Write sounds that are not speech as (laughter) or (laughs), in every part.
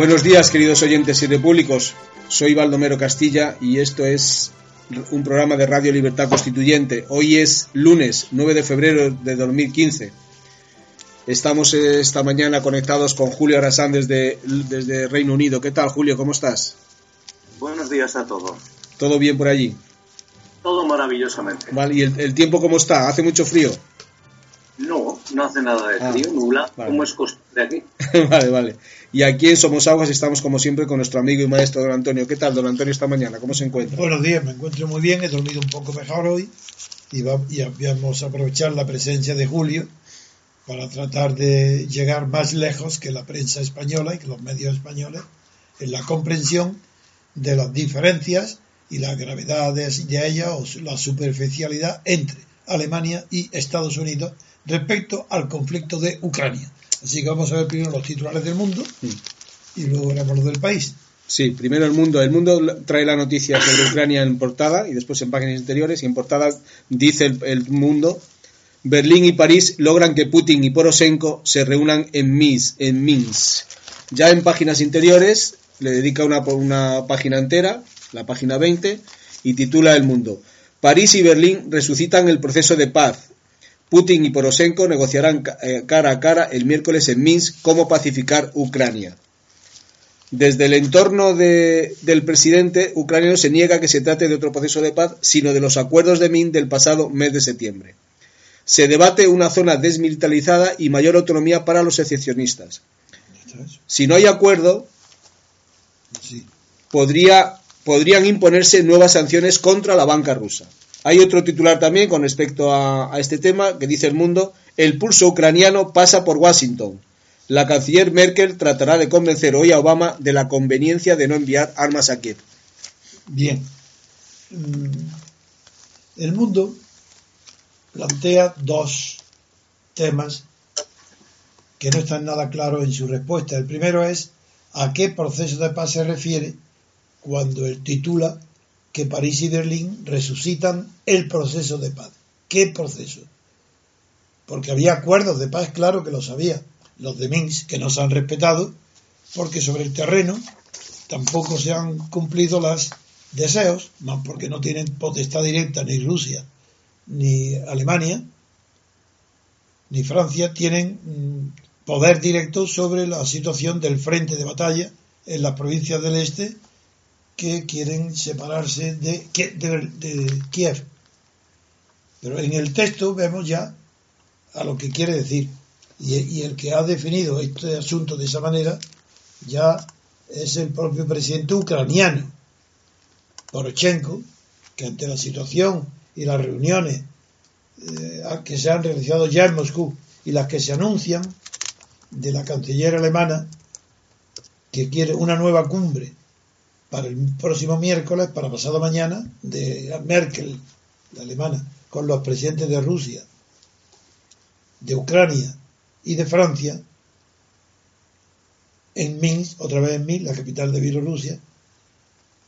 Buenos días, queridos oyentes y repúblicos. Soy Baldomero Castilla y esto es un programa de Radio Libertad Constituyente. Hoy es lunes 9 de febrero de 2015. Estamos esta mañana conectados con Julio Arasán desde, desde Reino Unido. ¿Qué tal, Julio? ¿Cómo estás? Buenos días a todos. ¿Todo bien por allí? Todo maravillosamente. Vale, ¿y el, tiempo cómo está? ¿Hace mucho frío? No, no hace nada de ah, frío, nula, como es costumbre aquí. (laughs) vale, vale. Y aquí en Somos Aguas estamos como siempre con nuestro amigo y maestro don Antonio. ¿Qué tal, don Antonio, esta mañana? ¿Cómo se encuentra? Buenos días, me encuentro muy bien, he dormido un poco mejor hoy y, vamos a aprovechar la presencia de Julio para tratar de llegar más lejos que la prensa española y que los medios españoles en la comprensión de las diferencias y la gravedad de, de ella o la superficialidad entre Alemania y Estados Unidos respecto al conflicto de Ucrania. Así que vamos a ver primero los titulares del mundo y luego veremos los del país. Sí, primero el mundo. El mundo trae la noticia sobre Ucrania en portada y después en páginas interiores. Y en portada dice el, mundo: Berlín y París logran que Putin y Poroshenko se reúnan en Minsk. En Minsk. Ya en páginas interiores le dedica una, una página entera, la página 20, y titula El mundo. París y Berlín resucitan el proceso de paz Putin y Poroshenko negociarán eh, cara a cara el miércoles en Minsk cómo pacificar Ucrania. Desde el entorno del presidente ucraniano se niega que se trate de otro proceso de paz, sino de los acuerdos de Minsk del pasado mes de septiembre. Se debate una zona desmilitarizada y mayor autonomía para los secessionistas. Si no hay acuerdo, podrían imponerse nuevas sanciones contra la banca rusa. Hay otro titular también con respecto a, este tema que dice el mundo, el pulso ucraniano pasa por Washington. La canciller Merkel tratará de convencer hoy a Obama de la conveniencia de no enviar armas a Kiev. Bien. Mm, el mundo plantea dos temas que no están nada claros en su respuesta. El primero es a qué proceso de paz se refiere cuando él titula que París y Berlín resucitan el proceso de paz. ¿Qué proceso? Porque había acuerdos de paz, claro que los había, los de Minsk, que no se han respetado, porque sobre el terreno tampoco se han cumplido los deseos, más porque no tienen potestad directa ni Rusia ni Alemania, ni Francia, tienen mm, poder directo sobre la situación del frente de batalla en las provincias del este que quieren separarse de, Kiev. Pero en el texto vemos ya a lo que quiere decir. Y, el que ha definido este asunto de esa manera ya es el propio presidente ucraniano, Poroshenko, que ante la situación y las reuniones eh, que se han realizado ya en Moscú y las que se anuncian de la canciller alemana, que quiere una nueva cumbre para el próximo miércoles, para pasado mañana, de Merkel, la alemana, con los presidentes de Rusia, de Ucrania y de Francia, en Minsk, otra vez en Minsk, la capital de Bielorrusia,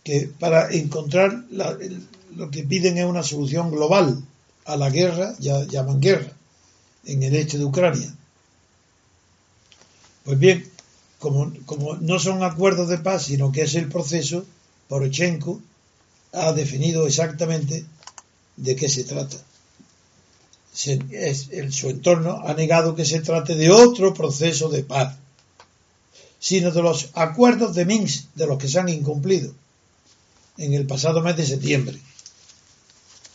que para encontrar lo que piden es una solución global a la guerra, ya llaman guerra, en el este de Ucrania. Pues bien, como, no son acuerdos de paz, sino que es el proceso, Porochenko ha definido exactamente de qué se trata. su entorno ha negado que se trate de otro proceso de paz, sino de los acuerdos de Minsk, de los que se han incumplido en el pasado mes de septiembre.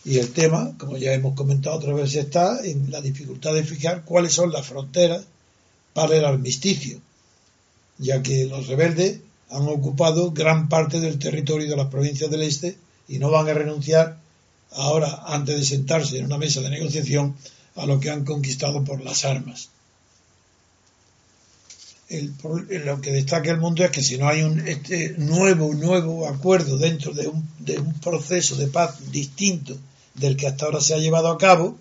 Y el tema, como ya hemos comentado otra vez, está en la dificultad de fijar cuáles son las fronteras para el armisticio, ya que los rebeldes han ocupado gran parte del territorio de las provincias del este y no van a renunciar ahora, antes de sentarse en una mesa de negociación, a lo que han conquistado por las armas. lo que destaca el mundo es que si no hay un este nuevo nuevo acuerdo dentro de un, de un proceso de paz distinto del que hasta ahora se ha llevado a cabo,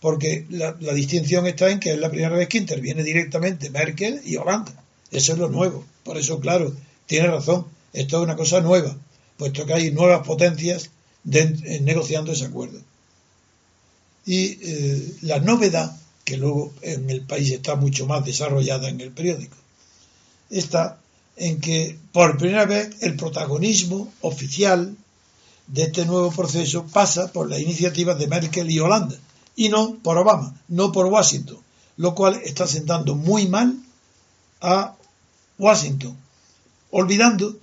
porque la, distinción está en que es la primera vez que interviene directamente Merkel y Holanda. Eso es lo nuevo. Por eso, claro, tiene razón. Esto es una cosa nueva, puesto que hay nuevas potencias negociando ese acuerdo. Y eh, la novedad, que luego en el país está mucho más desarrollada en el periódico, está en que por primera vez el protagonismo oficial de este nuevo proceso pasa por las iniciativas de Merkel y Holanda y no por Obama, no por Washington, lo cual está sentando muy mal a Washington, olvidando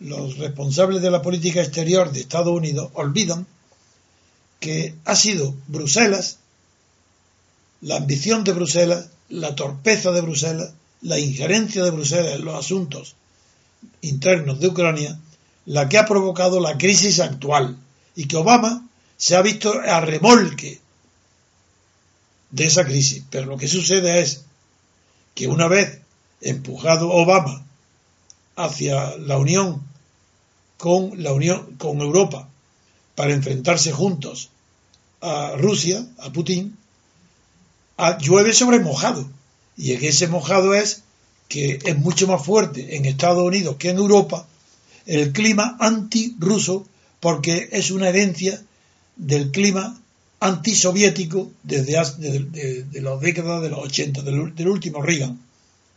los responsables de la política exterior de Estados Unidos olvidan que ha sido Bruselas, la ambición de Bruselas, la torpeza de Bruselas, la injerencia de Bruselas en los asuntos internos de Ucrania, la que ha provocado la crisis actual y que Obama se ha visto a remolque de esa crisis. Pero lo que sucede es que una vez empujado Obama hacia la unión con la unión con Europa para enfrentarse juntos a Rusia, a Putin, llueve sobre mojado. Y en ese mojado es que es mucho más fuerte en Estados Unidos que en Europa el clima anti-ruso porque es una herencia del clima antisoviético desde de, de, las décadas de los 80, del, último Reagan,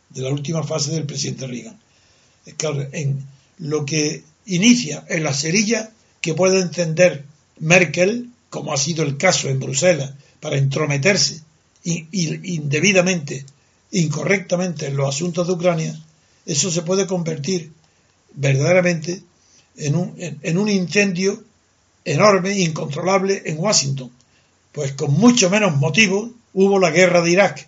de la última fase del presidente Reagan. en lo que inicia en la cerilla que puede encender Merkel, como ha sido el caso en Bruselas, para entrometerse indebidamente, incorrectamente en los asuntos de Ucrania, eso se puede convertir verdaderamente en un, en, un incendio enorme, incontrolable en Washington, pues con mucho menos motivo hubo la guerra de Irak.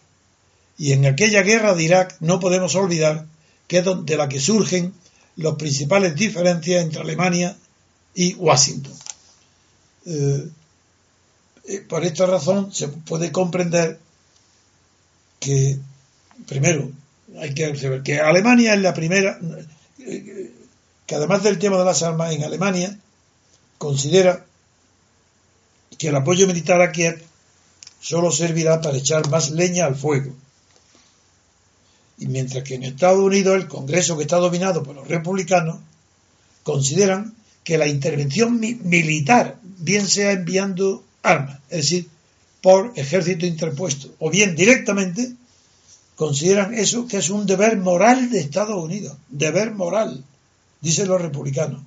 Y en aquella guerra de Irak no podemos olvidar que es de la que surgen las principales diferencias entre Alemania y Washington. Eh, eh, por esta razón se puede comprender que, primero, hay que saber que Alemania es la primera, eh, que además del tema de las armas en Alemania, considera que el apoyo militar a Kiev solo servirá para echar más leña al fuego. Y mientras que en Estados Unidos el Congreso que está dominado por los republicanos consideran que la intervención militar, bien sea enviando armas, es decir, por ejército interpuesto, o bien directamente, consideran eso que es un deber moral de Estados Unidos, deber moral dicen los republicanos.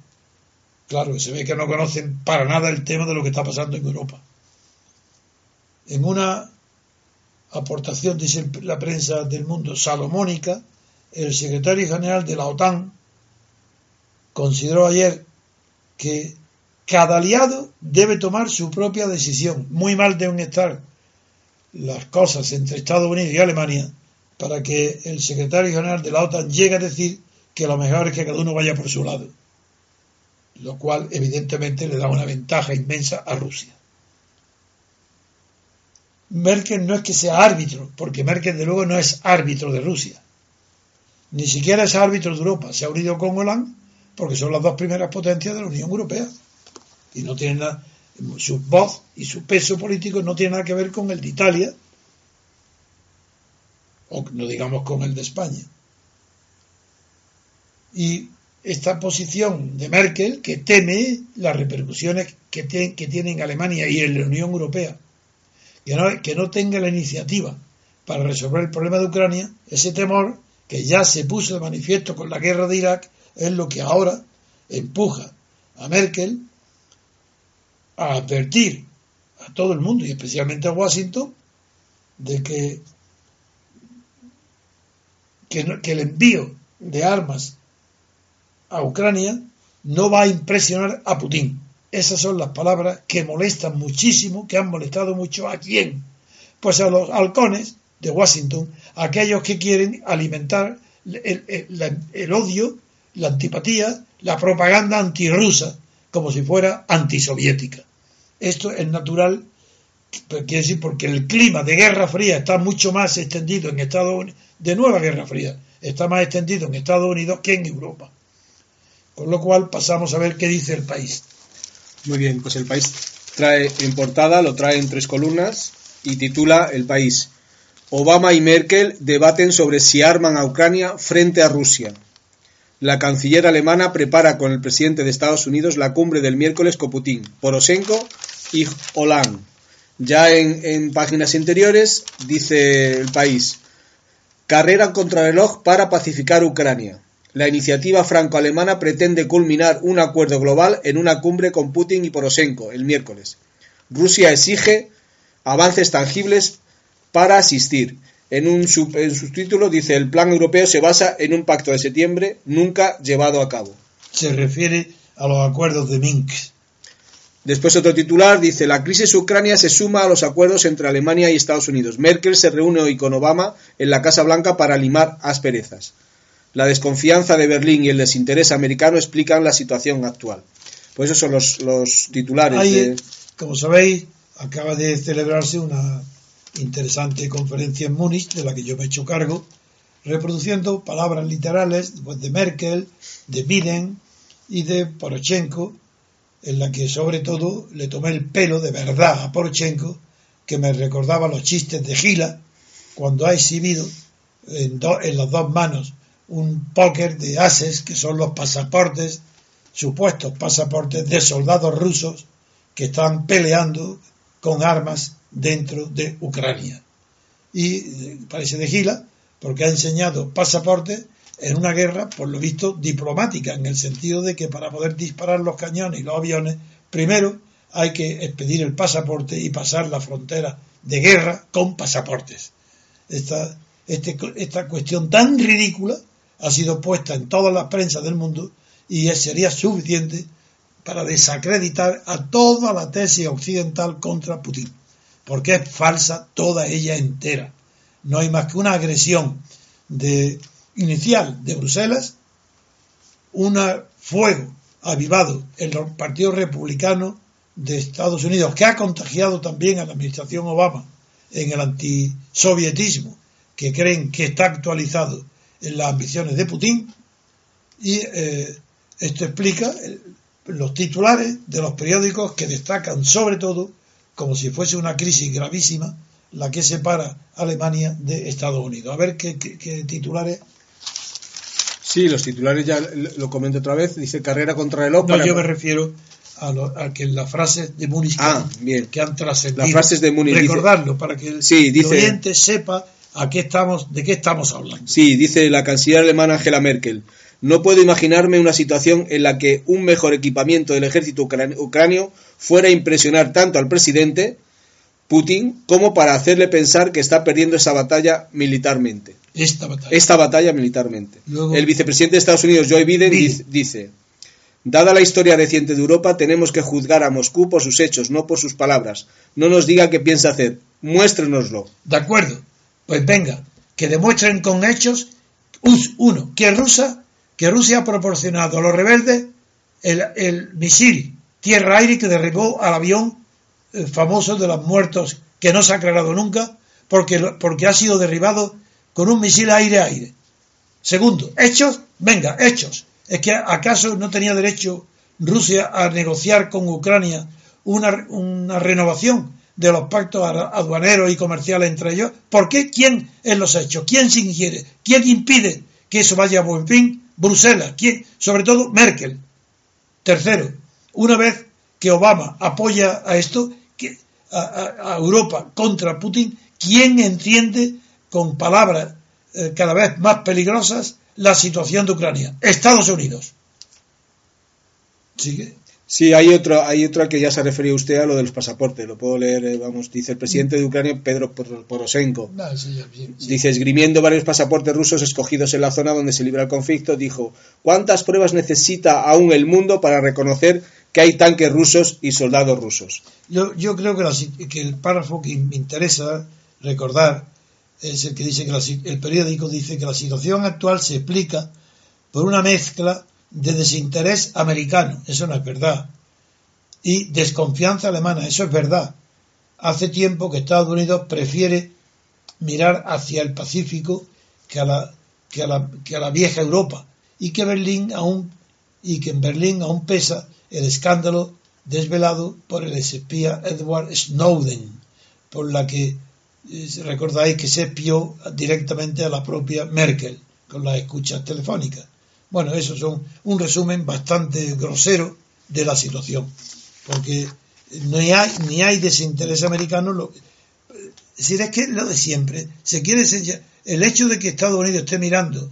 Claro, se ve que no conocen para nada el tema de lo que está pasando en Europa. En una aportación, dice la prensa del mundo, salomónica, el secretario general de la OTAN consideró ayer que cada aliado debe tomar su propia decisión. Muy mal deben estar las cosas entre Estados Unidos y Alemania para que el secretario general de la OTAN llegue a decir que lo mejor es que cada uno vaya por su lado, lo cual evidentemente le da una ventaja inmensa a Rusia. Merkel no es que sea árbitro, porque Merkel de luego no es árbitro de Rusia, ni siquiera es árbitro de Europa, se ha unido con Hollande porque son las dos primeras potencias de la Unión Europea. Y no tienen nada, su voz y su peso político no tiene nada que ver con el de Italia o no digamos con el de España. Y esta posición de Merkel, que teme las repercusiones que, que tiene en Alemania y en la Unión Europea, que no, que no tenga la iniciativa para resolver el problema de Ucrania, ese temor que ya se puso de manifiesto con la guerra de Irak, es lo que ahora empuja a Merkel a advertir a todo el mundo y especialmente a Washington de que, que, el envío de armas a Ucrania no va a impresionar a Putin. Esas son las palabras que molestan muchísimo, que han molestado mucho a quién. Pues a los halcones de Washington, aquellos que quieren alimentar el, odio, la antipatía, la propaganda antirrusa, como si fuera antisoviética. Esto es natural, pues, quiere decir, porque el clima de Guerra Fría está mucho más extendido en Estados Unidos, de nueva Guerra Fría, está más extendido en Estados Unidos que en Europa. Con lo cual pasamos a ver qué dice el país. Muy bien, pues el país trae en portada, lo trae en tres columnas y titula El país. Obama y Merkel debaten sobre si arman a Ucrania frente a Rusia. La canciller alemana prepara con el presidente de Estados Unidos la cumbre del miércoles con Putin, Poroshenko y Hollande. Ya en, páginas interiores dice el país, carrera contra reloj para pacificar Ucrania. La iniciativa franco-alemana pretende culminar un acuerdo global en una cumbre con Putin y Poroshenko el miércoles. Rusia exige avances tangibles para asistir. En un subtítulo dice el plan europeo se basa en un pacto de septiembre nunca llevado a cabo. Se refiere a los acuerdos de Minsk. Después otro titular dice la crisis ucrania se suma a los acuerdos entre Alemania y Estados Unidos. Merkel se reúne hoy con Obama en la Casa Blanca para limar asperezas. La desconfianza de Berlín y el desinterés americano explican la situación actual. Pues esos son los, titulares. Como sabéis, acaba de celebrarse una interesante conferencia en Múnich, de la que yo me he hecho cargo, reproduciendo palabras literales pues, de Merkel, de Biden y de Poroshenko, en la que sobre todo le tomé el pelo de verdad a Poroshenko, que me recordaba los chistes de Gila, cuando ha exhibido en, en las dos manos un póker de ases, que son los pasaportes, supuestos pasaportes de soldados rusos que están peleando con armas dentro de Ucrania. Y eh, parece de Gila, porque ha enseñado pasaporte en una guerra, por lo visto, diplomática, en el sentido de que para poder disparar los cañones y los aviones, primero hay que expedir el pasaporte y pasar la frontera de guerra con pasaportes. Esta, este, esta cuestión tan ridícula ha sido puesta en todas las prensas del mundo y sería suficiente para desacreditar a toda la tesis occidental contra Putin porque es falsa toda ella entera. No hay más que una agresión inicial de Bruselas, un fuego avivado en los partidos republicanos de Estados Unidos, que ha contagiado también a la administración Obama en el antisovietismo, que creen que está actualizado en las ambiciones de Putin, y eh, esto explica los titulares de los periódicos que destacan sobre todo como si fuese una crisis gravísima la que separa Alemania de Estados Unidos. A ver qué, titulares. Sí, los titulares ya lo comento otra vez. Dice carrera contra el No, yo me refiero a, que las frases de Múnich ah, que han trascendido. Las frases de Múnich. Recordarlo para que el, sí, dice, oyente sepa a qué estamos, de qué estamos hablando. Sí, dice la canciller alemana Angela Merkel. No puedo imaginarme una situación en la que un mejor equipamiento del ejército ucranio fuera a impresionar tanto al presidente Putin como para hacerle pensar que está perdiendo esa batalla militarmente. Esta batalla. militarmente. El vicepresidente de Estados Unidos, Joe Biden, dice, Dada la historia reciente de Europa, tenemos que juzgar a Moscú por sus hechos, no por sus palabras. No nos diga qué piensa hacer, muéstrenoslo. De acuerdo, pues venga, que demuestren con hechos, uno, que Rusia que Rusia ha proporcionado a los rebeldes el, misil tierra-aire que derribó al avión eh, famoso de los muertos que no se ha aclarado nunca porque, porque ha sido derribado con un misil aire-aire. Segundo, hechos, venga, hechos. ¿Es que acaso no tenía derecho Rusia a negociar con Ucrania una, una renovación de los pactos aduaneros y comerciales entre ellos? ¿Por qué? ¿Quién en los hechos? ¿Quién se ingiere? ¿Quién impide que eso vaya a buen fin? Bruselas, ¿quién? Sobre todo Merkel. Tercero, una vez que Obama apoya a esto, a, Europa contra Putin, ¿quién entiende con palabras eh, cada vez más peligrosas la situación de Ucrania? Estados Unidos. ¿Sigue? Sí, hay otro, hay otro al que ya se ha referido usted a lo de los pasaportes. Lo puedo leer, eh, vamos, dice el presidente de Ucrania, Pedro Poroshenko. Dice, esgrimiendo varios pasaportes rusos escogidos en la zona donde se libra el conflicto, dijo, ¿cuántas pruebas necesita aún el mundo para reconocer que hay tanques rusos y soldados rusos? Yo, yo creo que, que el párrafo que me interesa recordar es el que dice que el periódico dice que la situación actual se explica por una mezcla de desinterés americano, eso no es verdad, y desconfianza alemana, eso es verdad. Hace tiempo que Estados Unidos prefiere mirar hacia el Pacífico que a la, que a la, que a la vieja Europa y que Berlín aún y que en Berlín aún pesa el escándalo desvelado por el espía Edward Snowden, por la que eh, recordáis que se espió directamente a la propia Merkel con las escuchas telefónicas. Bueno, eso es un, resumen bastante grosero de la situación, porque ni hay, ni hay desinterés americano. Lo, es decir, es que lo de siempre, se quiere el hecho de que Estados Unidos esté mirando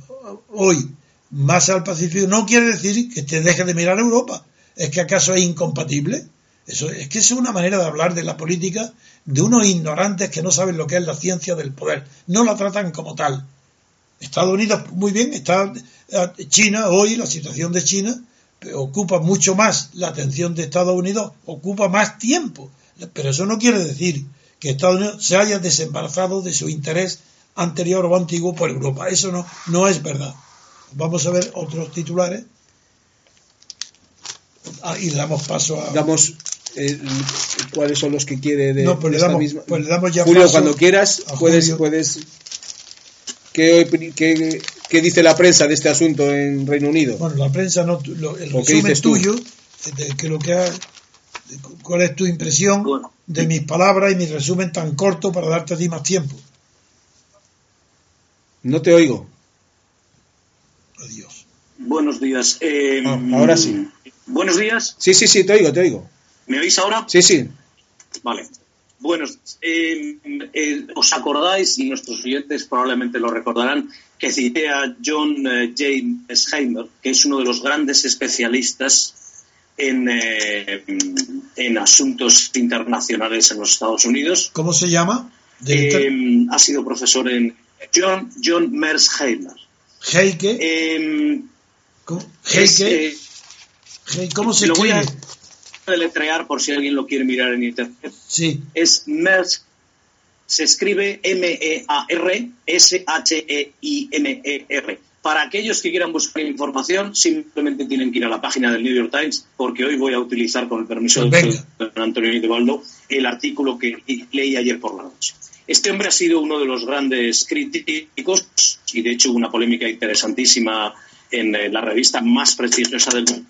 hoy más al Pacífico no quiere decir que te deje de mirar a Europa. ¿Es que acaso es incompatible? Eso, es que es una manera de hablar de la política de unos ignorantes que no saben lo que es la ciencia del poder. No la tratan como tal. Estados Unidos, muy bien, está China, hoy la situación de China ocupa mucho más la atención de Estados Unidos, ocupa más tiempo. Pero eso no quiere decir que Estados Unidos se haya desembarazado de su interés anterior o antiguo por Europa. Eso no, no es verdad. Vamos a ver otros titulares. Ah, y damos paso a. Damos eh, cuáles son los que quiere de, no, pues le damos, misma. Pues le damos ya Julio, cuando quieras, puedes, puedes ¿Qué, dice la prensa de este asunto en Reino Unido? Bueno, la prensa no. el resumen tuyo, de que lo que ¿cuál es tu impresión de mis palabras y mi resumen tan corto para darte a ti más tiempo? No te oigo. Adiós. Buenos días. Eh, ah, ahora sí. Buenos días. Sí, sí, sí, te oigo, te oigo. ¿Me oís ahora? Sí, sí. Vale. Bueno, eh, eh, os acordáis, y nuestros oyentes probablemente lo recordarán, que cité a John eh, James Heimer, que es uno de los grandes especialistas en, en asuntos internacionales en los Estados Unidos. ¿Cómo se llama? ha sido profesor en John, John Mersheimer. Heike. ¿Cómo, Heike. ¿Cómo se escribe? Deletrear por si alguien lo quiere mirar en internet. Sí. Es MERS, se escribe M-E-A-R-S-H-E-I-M-E-R. Para aquellos que quieran buscar información, simplemente tienen que ir a la página del New York Times, porque hoy voy a utilizar, con el permiso de Antonio Nidebaldo, el artículo que leí ayer por la noche. Este hombre ha sido uno de los grandes críticos y, de hecho, una polémica interesantísima en eh, la revista más prestigiosa del mundo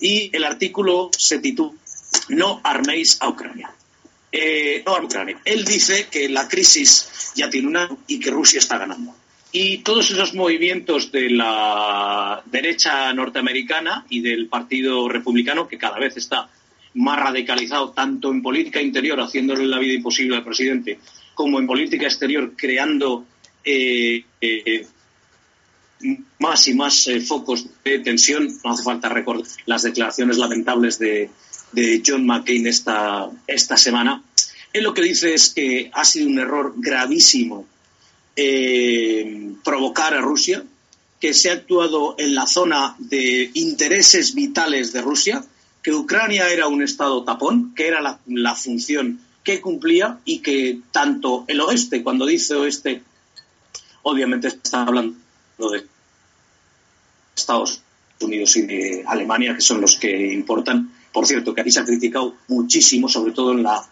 y el artículo se titula No arméis a Ucrania. Eh, no a Ucrania. Él dice que la crisis ya tiene una y que Rusia está ganando. Y todos esos movimientos de la derecha norteamericana y del Partido Republicano, que cada vez está más radicalizado tanto en política interior, haciéndole la vida imposible al presidente, como en política exterior, creando eh, eh, más y más eh, focos de tensión. No hace falta recordar las declaraciones lamentables de, John McCain esta, esta semana. Él lo que dice es que ha sido un error gravísimo eh, provocar a Rusia, que se ha actuado en la zona de intereses vitales de Rusia, que Ucrania era un estado tapón, que era la, la función que cumplía y que tanto el oeste, cuando dice oeste, obviamente está hablando de Estados Unidos y de Alemania, que son los que importan. Por cierto, que aquí se ha criticado muchísimo, sobre todo en la,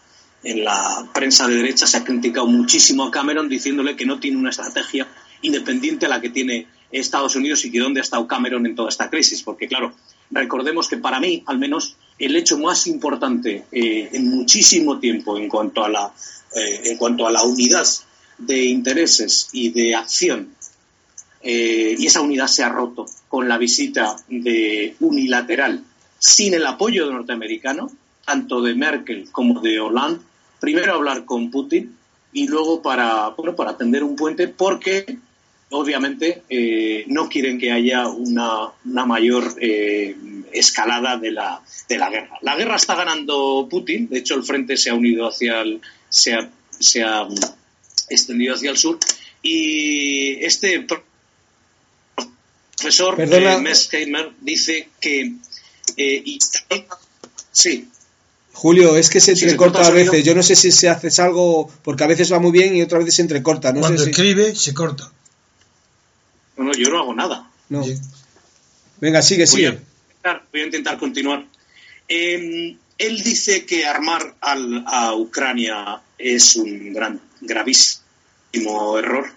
en la prensa de derecha, se ha criticado muchísimo a Cameron diciéndole que no tiene una estrategia independiente a la que tiene Estados Unidos y que dónde ha estado Cameron en toda esta crisis. Porque, claro, recordemos que para mí, al menos, el hecho más importante eh, en muchísimo tiempo en cuanto a la, eh, en cuanto a la unidad de intereses y de acción, eh, y esa unidad se ha roto con la visita de unilateral, sin el apoyo norteamericano, tanto de Merkel como de Hollande, primero hablar con Putin y luego para, bueno, para tender un puente, porque obviamente eh, no quieren que haya una, mayor eh, escalada de la, de la guerra. La guerra está ganando Putin, de hecho el frente se ha unido hacia el, se ha, se ha extendido hacia el sur y este profesor eh, dice que eh, sí Julio, es que se entrecorta a veces. Yo no sé si se hace algo, porque a veces va muy bien y otras veces se entrecorta. No Cuando escribe, se corta. No, no, yo no hago nada. Venga, sigue, sigue. Voy a intentar, continuar. Em, él dice que armar a Ucrania es un gran, gravísimo error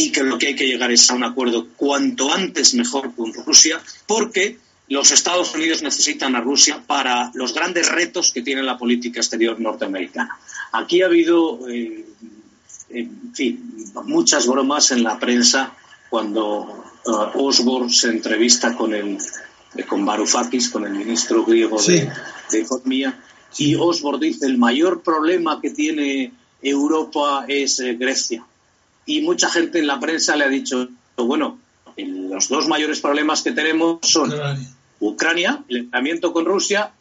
y que lo que hay que llegar es a un acuerdo cuanto antes mejor con Rusia, porque los Estados Unidos necesitan a Rusia para los grandes retos que tiene la política exterior norteamericana. Aquí ha habido, eh, en fin, muchas bromas en la prensa cuando uh, Osborne se entrevista con el con Varoufakis, con el ministro griego de, Economía, y Osborne dice el mayor problema que tiene Europa es eh, Grecia. Y mucha gente en la prensa le ha dicho, bueno, los dos mayores problemas que tenemos son Ucrania, el entrenamiento con Rusia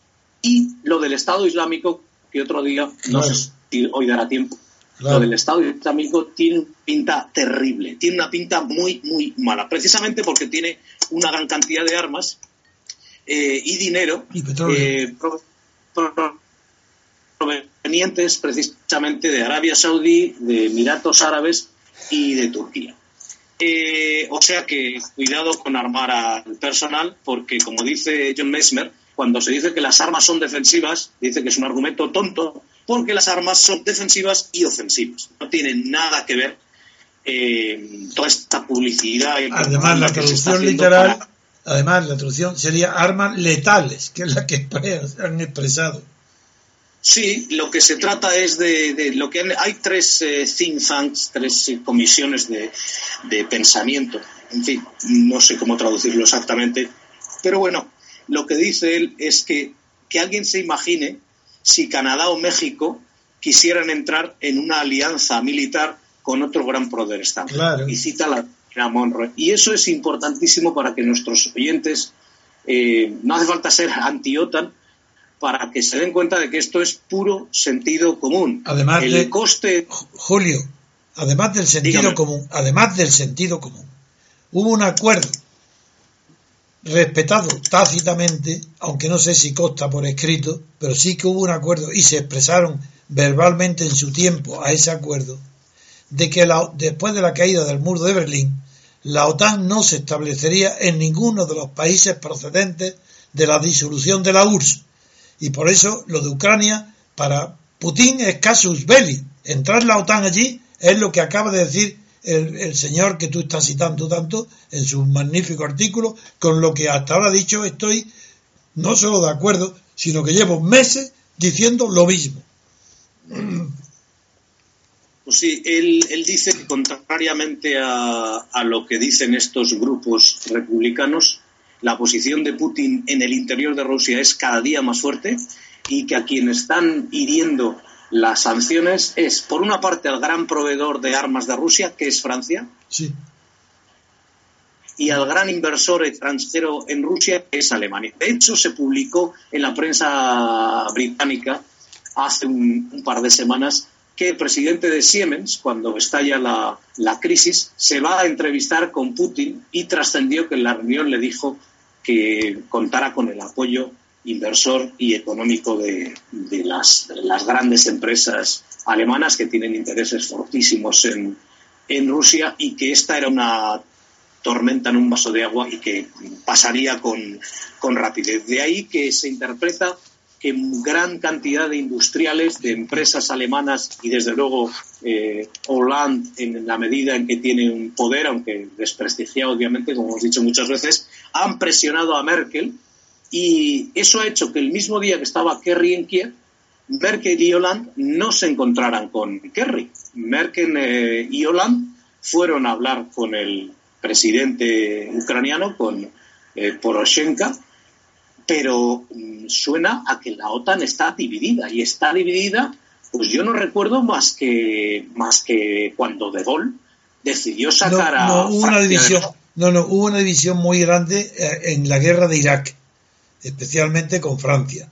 y lo del Estado Islámico, que otro día, no sé si hoy dará tiempo, lo del Estado Islámico tiene pinta terrible, tiene una pinta muy, muy mala, precisamente porque tiene una gran cantidad de armas eh, y dinero eh, provenientes precisamente de Arabia Saudí, de Emiratos Árabes y de Turquía. Eh, o sea que cuidado con armar al personal, porque como dice John Mesmer, cuando se dice que las armas son defensivas, dice que es un argumento tonto, porque las armas son defensivas y ofensivas. No tienen nada que ver eh, toda esta publicidad. Además, la traducción literal, además, la traducción sería armas letales, que es la que (laughs) han expresado. Sí, lo que se trata es de, lo que hay tres eh, think tanks, tres eh, comisiones de, pensamiento. En fin, no sé cómo traducirlo exactamente, pero bueno, lo que dice él es que, que alguien se imagine si Canadá o México quisieran entrar en una alianza militar con otro gran poder Claro. Y cita la, la Monroe. Y eso es importantísimo para que nuestros oyentes, eh, no hace falta ser anti-OTAN, para que se den cuenta de que esto es puro sentido común. Además el coste Julio, además del sentido común, además del sentido común, hubo un acuerdo respetado tácitamente, aunque no sé si consta por escrito, pero sí que hubo un acuerdo y se expresaron verbalmente en su tiempo a ese acuerdo, de que después de la caída del muro de Berlín, la OTAN no se establecería en ninguno de los países procedentes de la disolución de la URSS, y por eso lo de Ucrania para Putin es casus belli. Entrar la OTAN allí es lo que acaba de decir el, señor que tú estás citando tanto en su magnífico artículo, con lo que hasta ahora dicho estoy no solo de acuerdo, sino que llevo meses diciendo lo mismo. Pues sí, él, dice que contrariamente a, a, lo que dicen estos grupos republicanos, la posición de Putin en el interior de Rusia es cada día más fuerte y que a quien están hiriendo las sanciones es, por una parte, al gran proveedor de armas de Rusia, que es Francia, y al gran inversor extranjero en Rusia, que es Alemania. De hecho, se publicó en la prensa británica hace un, par de semanas que el presidente de Siemens, cuando estalla la, crisis, se va a entrevistar con Putin y trascendió que en la reunión le dijo que contara con el apoyo inversor y económico de, las, grandes empresas alemanas que tienen intereses fortísimos en, Rusia y que esta era una tormenta en un vaso de agua y que pasaría con rapidez. De ahí que se interpreta que gran cantidad de industriales, de empresas alemanas y desde luego eh, Hollande en la medida en que tiene un poder, aunque desprestigiado obviamente, como hemos dicho muchas veces, han presionado a Merkel y eso ha hecho que el mismo día que estaba Kerry en Kiev, Merkel y Hollande no se encontraran con Kerry. Merkel eh, y Hollande fueron a hablar con el presidente ucraniano, con eh, Poroshenko, pero mm, suena a que la OTAN está dividida y está dividida, pues yo no recuerdo más que más que cuando De Gaulle decidió sacar no, a hubo una división, no, no, hubo una división muy grande eh, en la guerra de Irak, especialmente con Francia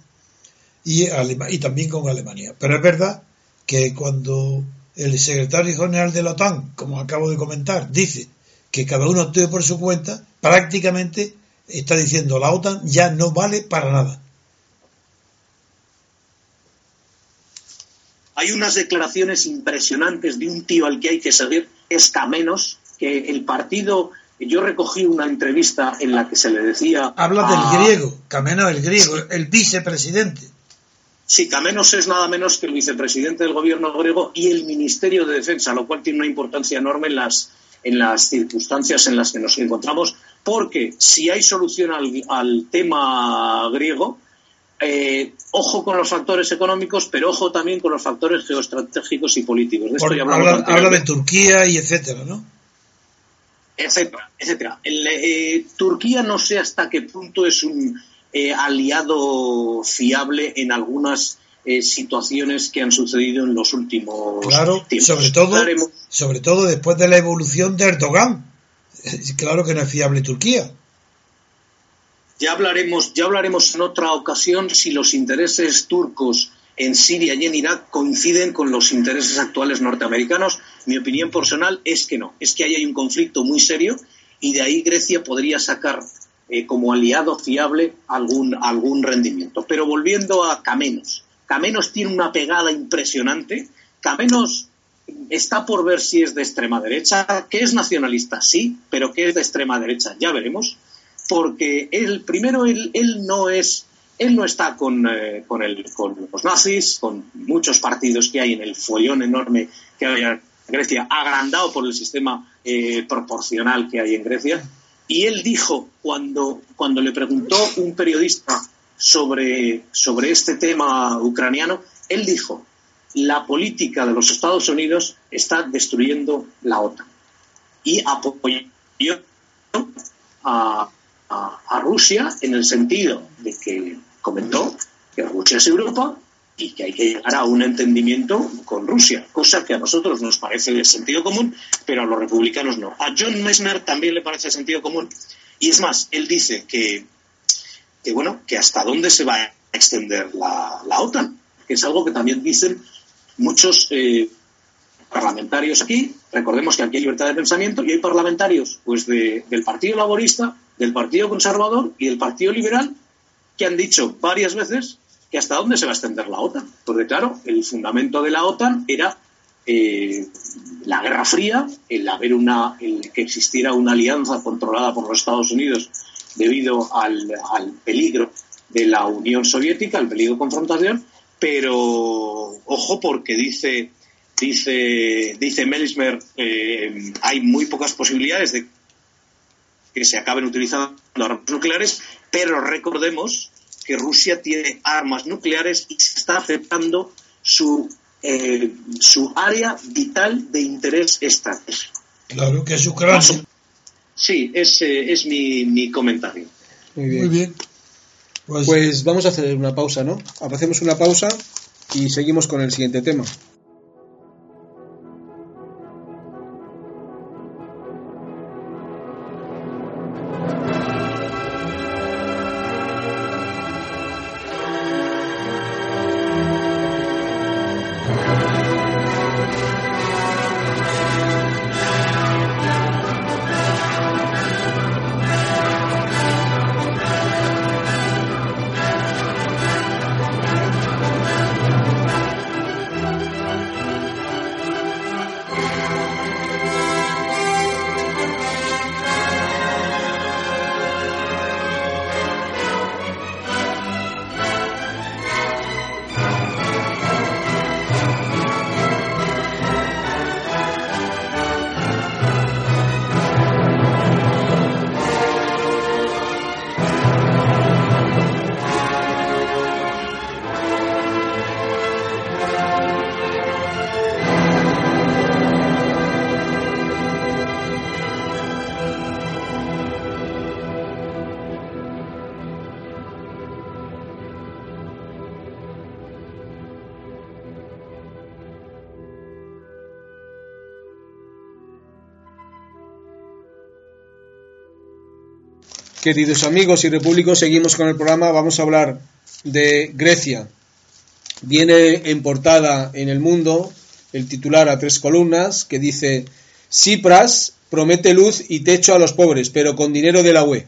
y, y también con Alemania. Pero es verdad que cuando el secretario general de la OTAN, como acabo de comentar, dice que cada uno actúe por su cuenta, prácticamente está diciendo la OTAN ya no vale para nada. Hay unas declaraciones impresionantes de un tío al que hay que seguir, es Camenos, que el partido, yo recogí una entrevista en la que se le decía... Habla del griego, Camenos el griego, el vicepresidente. Sí, Camenos es nada menos que el vicepresidente del gobierno griego y el Ministerio de Defensa, lo cual tiene una importancia enorme en las, en las circunstancias en las que nos encontramos, porque si hay solución al, tema griego, eh, ojo con los factores económicos, pero ojo también con los factores geoestratégicos y políticos. De esto habla, de Turquía y etcétera, ¿no? Etcétera, etcétera. Eh, Turquía no sé hasta qué punto es un eh, aliado fiable en algunas situaciones que han sucedido en los últimos claro, Sobre todo, sobre todo después de la evolución de Erdogan claro que no es fiable Turquía. Ya hablaremos, ya hablaremos en otra ocasión si los intereses turcos en Siria y en Irak coinciden con los intereses actuales norteamericanos. Mi opinión personal es que no, es que ahí hay un conflicto muy serio y de ahí Grecia podría sacar eh, como aliado fiable algún, algún rendimiento. Pero volviendo a Camenos, Camenos tiene una pegada impresionante. Camenos está por ver si es de extrema derecha, que es nacionalista, sí, pero que es de extrema derecha, ya veremos, porque él, primero, él, no es, él no está con, eh, con, el, con, los nazis, con muchos partidos que hay en el follón enorme que hay en Grecia, agrandado por el sistema eh, proporcional que hay en Grecia, y él dijo, cuando, cuando le preguntó un periodista sobre, sobre este tema ucraniano, él dijo, la política de los Estados Unidos está destruyendo la OTAN y apoyó a, Rusia en el sentido de que comentó que Rusia es Europa y que hay que llegar a un entendimiento con Rusia, cosa que a nosotros nos parece de sentido común, pero a los republicanos no. A John Messner también le parece sentido común y es más, él dice que, que bueno, que hasta dónde se va a extender la, la OTAN, que es algo que también dicen muchos eh, parlamentarios aquí, recordemos que aquí hay libertad de pensamiento y hay parlamentarios pues del Partido Laborista, del Partido Conservador y del Partido Liberal que han dicho varias veces que hasta dónde se va a extender la OTAN. Porque claro, el fundamento de la OTAN era eh, la Guerra Fría, el haber una, el que existiera una alianza controlada por los Estados Unidos debido al, al peligro de la Unión Soviética, el peligro de confrontación, pero ojo porque dice dice dice Melismer eh, hay muy pocas posibilidades de que se acaben utilizando armas nucleares, pero recordemos que Rusia tiene armas nucleares y se está afectando su eh, su área vital de interés estratégico. Claro que es Ucrania. Sí, ese es mi, mi comentario. Muy bien. Pues, pues, vamos a hacer una pausa, ¿no? Hacemos una pausa y seguimos con el siguiente tema. Queridos amigos y repúblicos, seguimos con el programa. Vamos a hablar de Grecia. Viene en portada en el mundo el titular a tres columnas que dice Cipras promete luz y techo a los pobres, pero con dinero de la UE.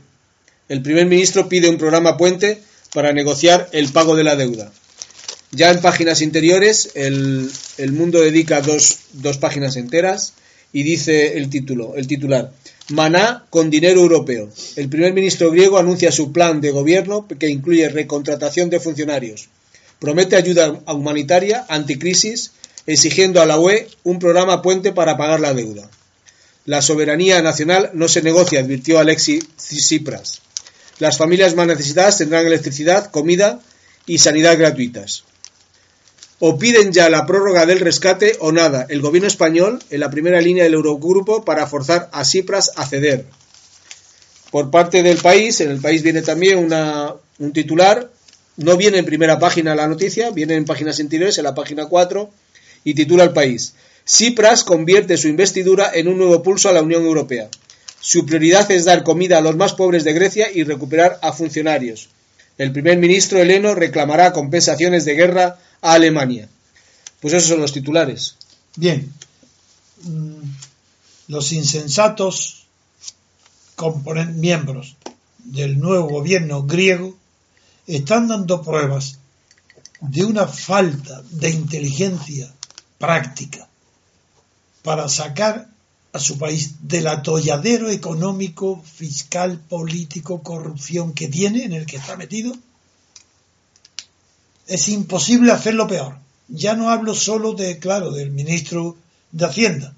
El primer ministro pide un programa puente para negociar el pago de la deuda. Ya en páginas interiores, el, el mundo dedica dos, dos páginas enteras y dice el título, el titular, Maná con dinero europeo. El primer ministro griego anuncia su plan de gobierno que incluye recontratación de funcionarios. Promete ayuda humanitaria, anticrisis, exigiendo a la UE un programa puente para pagar la deuda. La soberanía nacional no se negocia, advirtió Alexis Tsipras. Las familias más necesitadas tendrán electricidad, comida y sanidad gratuitas o piden ya la prórroga del rescate o nada. El gobierno español en la primera línea del Eurogrupo para forzar a Cipras a ceder. Por parte del país, en el país viene también una, un titular, no viene en primera página la noticia, viene en páginas interiores, en la página 4, y titula el país. Cipras convierte su investidura en un nuevo pulso a la Unión Europea. Su prioridad es dar comida a los más pobres de Grecia y recuperar a funcionarios. El primer ministro heleno reclamará compensaciones de guerra Alemania. Pues esos son los titulares. Bien, mm, los insensatos miembros del nuevo gobierno griego están dando pruebas de una falta de inteligencia práctica para sacar a su país del atolladero económico, fiscal, político, corrupción que tiene, en el que está metido, es imposible hacerlo peor. Ya no hablo solo de, claro, del ministro de Hacienda,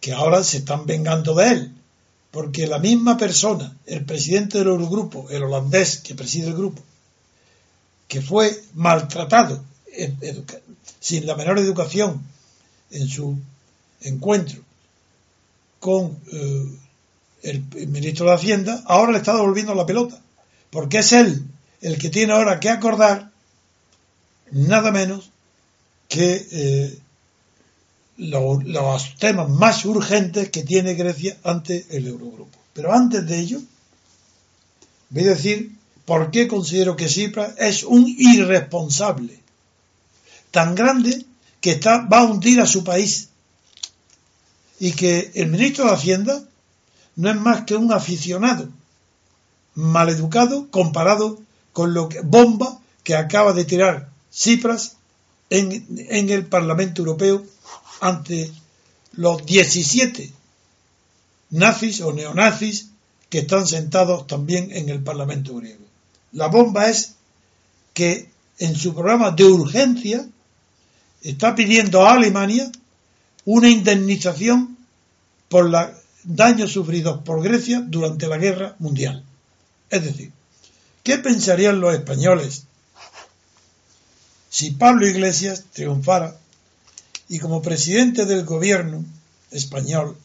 que ahora se están vengando de él, porque la misma persona, el presidente del Eurogrupo, el holandés que preside el grupo, que fue maltratado sin la menor educación en su encuentro con eh, el, ministro de Hacienda, ahora le está devolviendo la pelota, porque es él el que tiene ahora que acordar nada menos que eh, los temas más urgentes que tiene Grecia ante el Eurogrupo. Pero antes de ello, voy a decir por qué considero que Cipras es un irresponsable tan grande que va a hundir a su país y que el ministro de Hacienda no es más que un aficionado maleducado comparado con lo que bomba que acaba de tirar Cipras en, en el Parlamento Europeo ante los 17 nazis o neonazis que están sentados también en el Parlamento griego. La bomba es que en su programa de urgencia está pidiendo a Alemania una indemnización por los daños sufridos por Grecia durante la guerra mundial. Es decir, ¿Qué pensarían los españoles si Pablo Iglesias triunfara y como presidente del gobierno español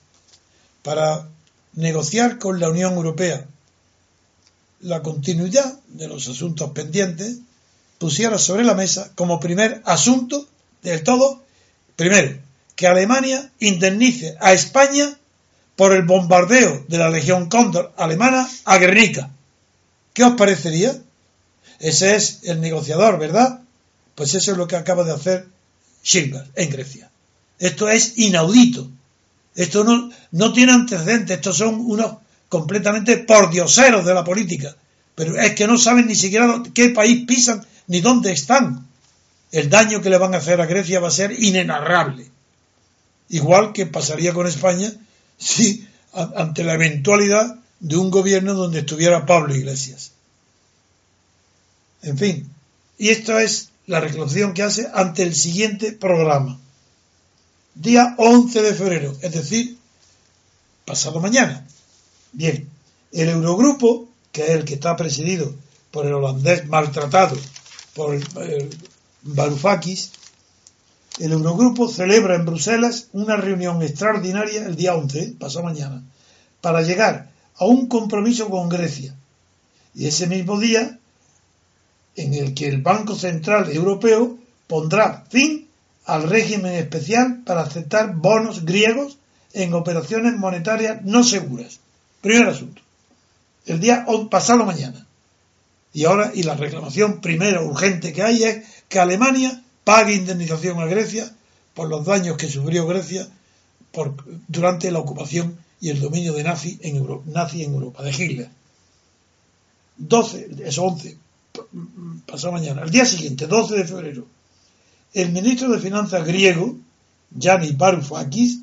para negociar con la Unión Europea la continuidad de los asuntos pendientes, pusiera sobre la mesa como primer asunto del todo, primero, que Alemania indemnice a España por el bombardeo de la Legión Cóndor alemana a Guernica. ¿Qué os parecería? Ese es el negociador, ¿verdad? Pues eso es lo que acaba de hacer Schindler en Grecia. Esto es inaudito. Esto no, no tiene antecedentes. Estos son unos completamente pordioseros de la política. Pero es que no saben ni siquiera qué país pisan ni dónde están. El daño que le van a hacer a Grecia va a ser inenarrable. Igual que pasaría con España (laughs) si ante la eventualidad de un gobierno donde estuviera Pablo Iglesias. En fin, y esto es la reclamación que hace ante el siguiente programa. Día 11 de febrero, es decir, pasado mañana. Bien, el Eurogrupo, que es el que está presidido por el holandés maltratado, por el, Varoufakis, el Eurogrupo celebra en Bruselas una reunión extraordinaria el día 11, pasado mañana, para llegar a un compromiso con Grecia. Y ese mismo día, en el que el Banco Central Europeo pondrá fin al régimen especial para aceptar bonos griegos en operaciones monetarias no seguras. Primer asunto. el día pasado mañana. Y ahora, y la reclamación primera urgente que hay es que Alemania pague indemnización a Grecia por los daños que sufrió Grecia por, durante la ocupación y el dominio de nazi en, Europa, nazi en Europa, de Hitler. 12, es 11, pasado mañana, el día siguiente, 12 de febrero, el ministro de Finanzas griego, Gianni Varoufakis,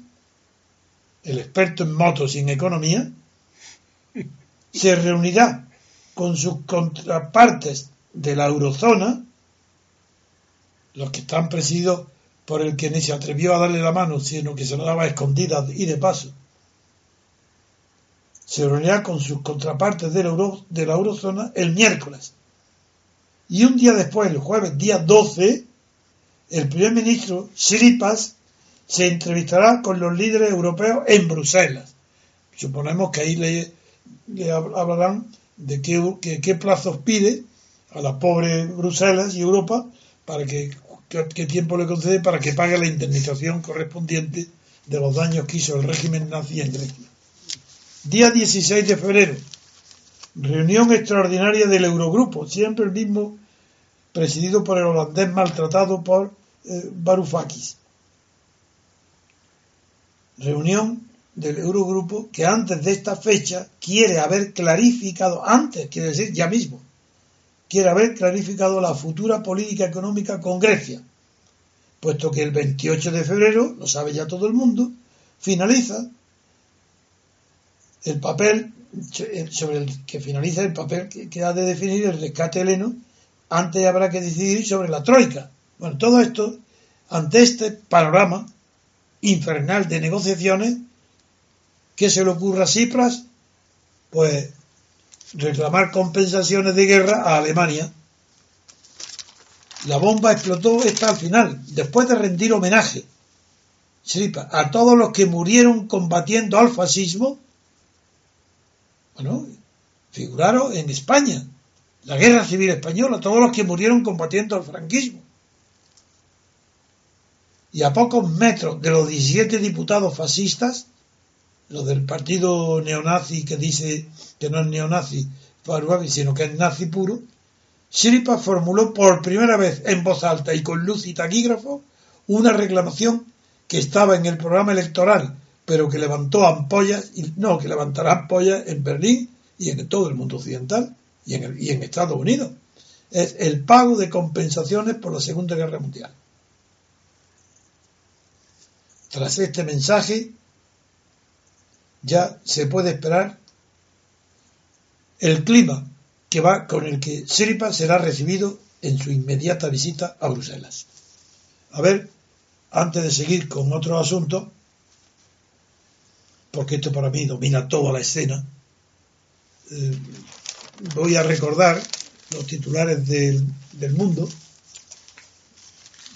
el experto en motos y en economía, (laughs) se reunirá con sus contrapartes de la eurozona, los que están presididos por el que ni se atrevió a darle la mano, sino que se lo daba a escondidas y de paso. Se reunirá con sus contrapartes de la, de la eurozona el miércoles. Y un día después, el jueves, día 12, el primer ministro Siripas se entrevistará con los líderes europeos en Bruselas. Suponemos que ahí le, hablarán de qué, qué, plazos pide a la pobre Bruselas y Europa para que qué tiempo le concede para que pague la indemnización correspondiente de los daños que hizo el régimen nazi en Grecia. Día 16 de febrero, reunión extraordinaria del Eurogrupo, siempre el mismo, presidido por el holandés maltratado por eh, Varoufakis. Reunión del Eurogrupo que antes de esta fecha quiere haber clarificado, antes, quiere decir ya mismo, quiere haber clarificado la futura política económica con Grecia, puesto que el 28 de febrero, lo sabe ya todo el mundo, finaliza el papel sobre el que finaliza el papel que, ha de definir el rescate heleno, antes habrá que decidir sobre la troika. Bueno, todo esto, ante este panorama, infernal de negociaciones, ¿qué se le ocurra a Cipras? Pues reclamar compensaciones de guerra a Alemania. La bomba explotó esta al final, después de rendir homenaje a todos los que murieron combatiendo al fascismo. Bueno, figuraron en España, la guerra civil española, todos los que murieron combatiendo al franquismo. Y a pocos metros de los 17 diputados fascistas, los del partido neonazi que dice que no es neonazi, sino que es nazi puro, Siripa formuló por primera vez en voz alta y con luz y taquígrafo una reclamación que estaba en el programa electoral, pero que levantó ampollas, y no, que levantará ampollas en Berlín y en todo el mundo occidental y en, Estados Unidos. Es el pago de compensaciones por la Segunda Guerra Mundial. Tras este mensaje, ya se puede esperar el clima que va con el que Siripa será recibido en su inmediata visita a Bruselas. A ver, antes de seguir con otro asunto, porque esto para mí domina toda la escena, eh, voy a recordar los titulares del, mundo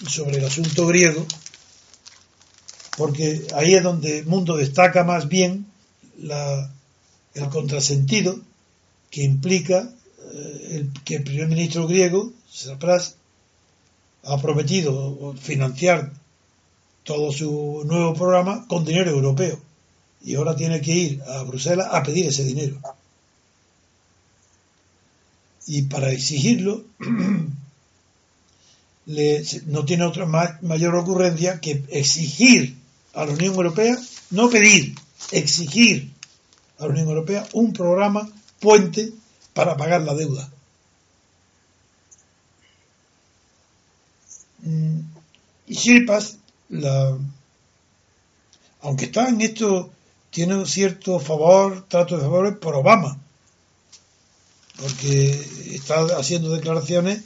sobre el asunto griego porque ahí es donde el mundo destaca más bien el contrasentido que implica eh, el, que el primer ministro griego, Tsipras, ha prometido financiar todo su nuevo programa con dinero europeo y ahora tiene que ir a Bruselas a pedir ese dinero. Y para exigirlo, (clears throat) no tiene otra mayor ocurrencia que exigir a la Unión Europea, no pedir, exigir a la Unión Europea un programa puente para pagar la deuda. Mm, y Shirpas, la, aunque está en esto, tiene un cierto favor, trato de favores por Obama, porque está haciendo declaraciones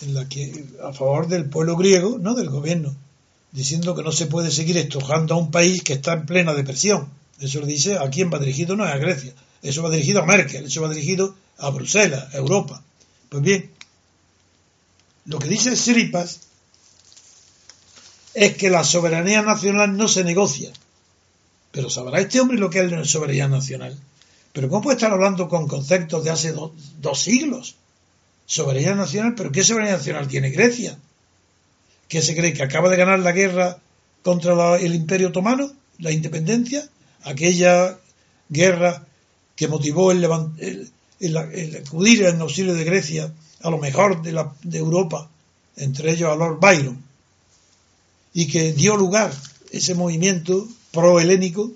en que a favor del pueblo griego, no del gobierno, diciendo que no se puede seguir estrujando a un país que está en plena depresión. Eso lo dice a quién va dirigido, no es a Grecia. Eso va dirigido a Merkel, eso va dirigido a Bruselas, a Europa. Pues bien, lo que dice Siripas es que la soberanía nacional no se negocia. Pero sabrá este hombre lo que es la soberanía nacional. Pero ¿cómo puede estar hablando con conceptos de hace dos siglos? Soberanía nacional, pero ¿qué soberanía nacional tiene Grecia? ¿Qué se cree? ¿Que acaba de ganar la guerra contra el Imperio Otomano? ¿La independencia? Aquella guerra que motivó el, el, el, acudir en auxilio de Grecia a lo mejor de, de Europa, entre ellos a Lord Byron, y que dio lugar ese movimiento pro-helénico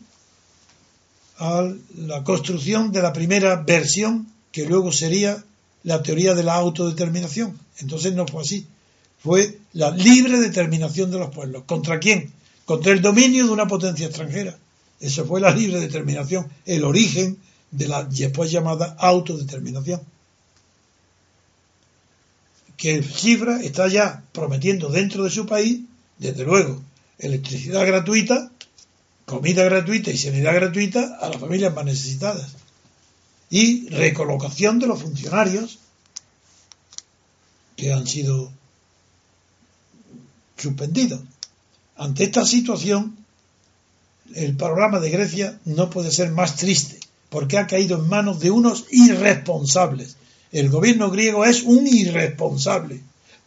a la construcción de la primera versión que luego sería la teoría de la autodeterminación. Entonces no fue así. Fue la libre determinación de los pueblos. ¿Contra quién? Contra el dominio de una potencia extranjera. Eso fue la libre determinación, el origen de la después llamada autodeterminación. Que Cifra está ya prometiendo dentro de su país, desde luego, electricidad gratuita, comida gratuita y sanidad gratuita a las familias más necesitadas. Y recolocación de los funcionarios que han sido suspendidos. Ante esta situación, el programa de Grecia no puede ser más triste, porque ha caído en manos de unos irresponsables. El gobierno griego es un irresponsable,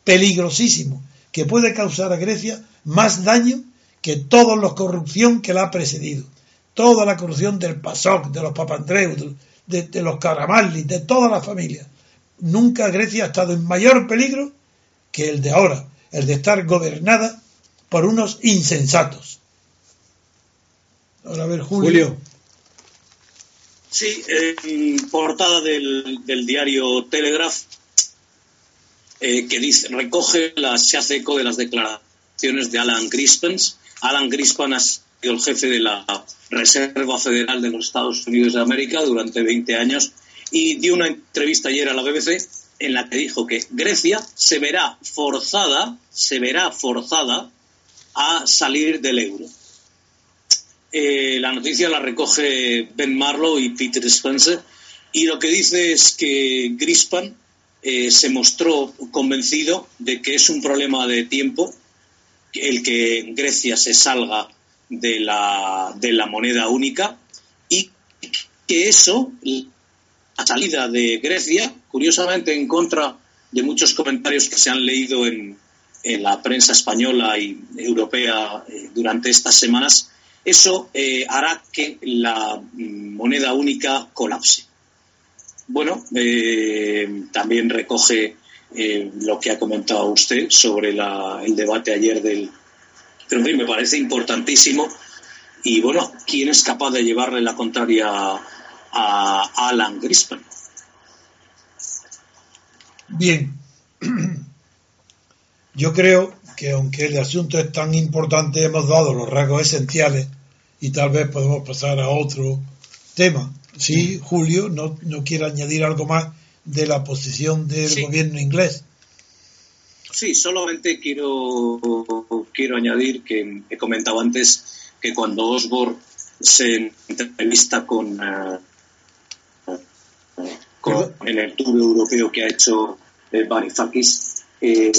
peligrosísimo, que puede causar a Grecia más daño que toda la corrupción que la ha precedido. Toda la corrupción del PASOK, de los Papandreou, de, de los Caramalli, de toda la familia. Nunca Grecia ha estado en mayor peligro que el de ahora, el de estar gobernada por unos insensatos. Ahora a ver, Julio. Sí, en portada del, diario Telegraph, eh, que dice, recoge, la, se hace eco de las declaraciones de Alan Crispens. Alan Crispens ha sido el jefe de la Reserva Federal de los Estados Unidos de América durante 20 años y dio una entrevista ayer a la BBC en la que dijo que Grecia se verá forzada, se verá forzada a salir del euro. Eh, la noticia la recoge Ben Marlow y Peter Spencer y lo que dice es que Grispan eh, se mostró convencido de que es un problema de tiempo el que Grecia se salga de la, de la moneda única y que eso, la salida de Grecia, curiosamente en contra de muchos comentarios que se han leído en, en la prensa española y europea eh, durante estas semanas, eso eh, hará que la moneda única colapse. Bueno, eh, también recoge lo que ha comentado usted sobre el debate ayer del... Pero me parece importantísimo. Y bueno, ¿quién es capaz de llevarle la contraria a Alan Grispan? Bien, (clears throat) yo creo que aunque el asunto es tan importante, hemos dado los rasgos esenciales y tal vez podemos pasar a otro tema. Sí, Julio, no, no quiere añadir algo más de la posición del gobierno inglés. Sí, solamente quiero, quiero añadir que he comentado antes que cuando Osborne se entrevista con, eh, con en el tour europeo que ha hecho eh, Varoufakis, eh,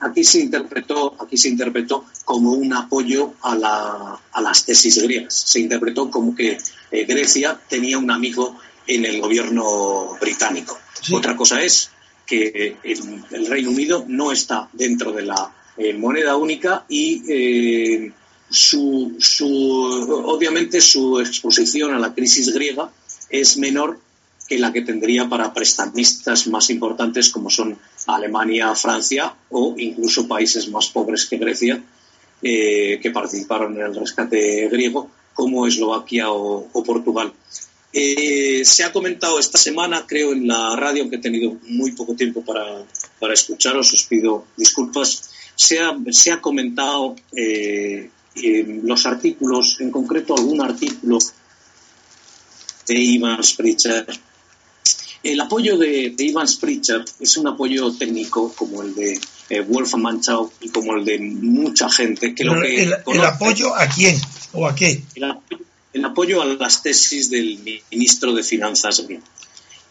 aquí, se interpretó, aquí se interpretó como un apoyo a, la, a las tesis griegas. Se interpretó como que eh, Grecia tenía un amigo en el gobierno británico. Otra cosa es que el, Reino Unido no está dentro de la eh, moneda única y su, su, obviamente su exposición a la crisis griega es menor que la que tendría para prestamistas más importantes como son Alemania, Francia o incluso países más pobres que Grecia eh, que participaron en el rescate griego como Eslovaquia o, Portugal. Eh, se ha comentado esta semana, creo, en la radio, aunque he tenido muy poco tiempo para, para escucharos, os pido disculpas, se ha, se ha comentado eh, los artículos, en concreto algún artículo de Ivan Spritzer el apoyo de, Ivan Spritzer es un apoyo técnico como el de eh, Wolfgang Manchau y como el de mucha gente que lo que el, apoyo a quién o a qué el, apoyo a las tesis del ministro de Finanzas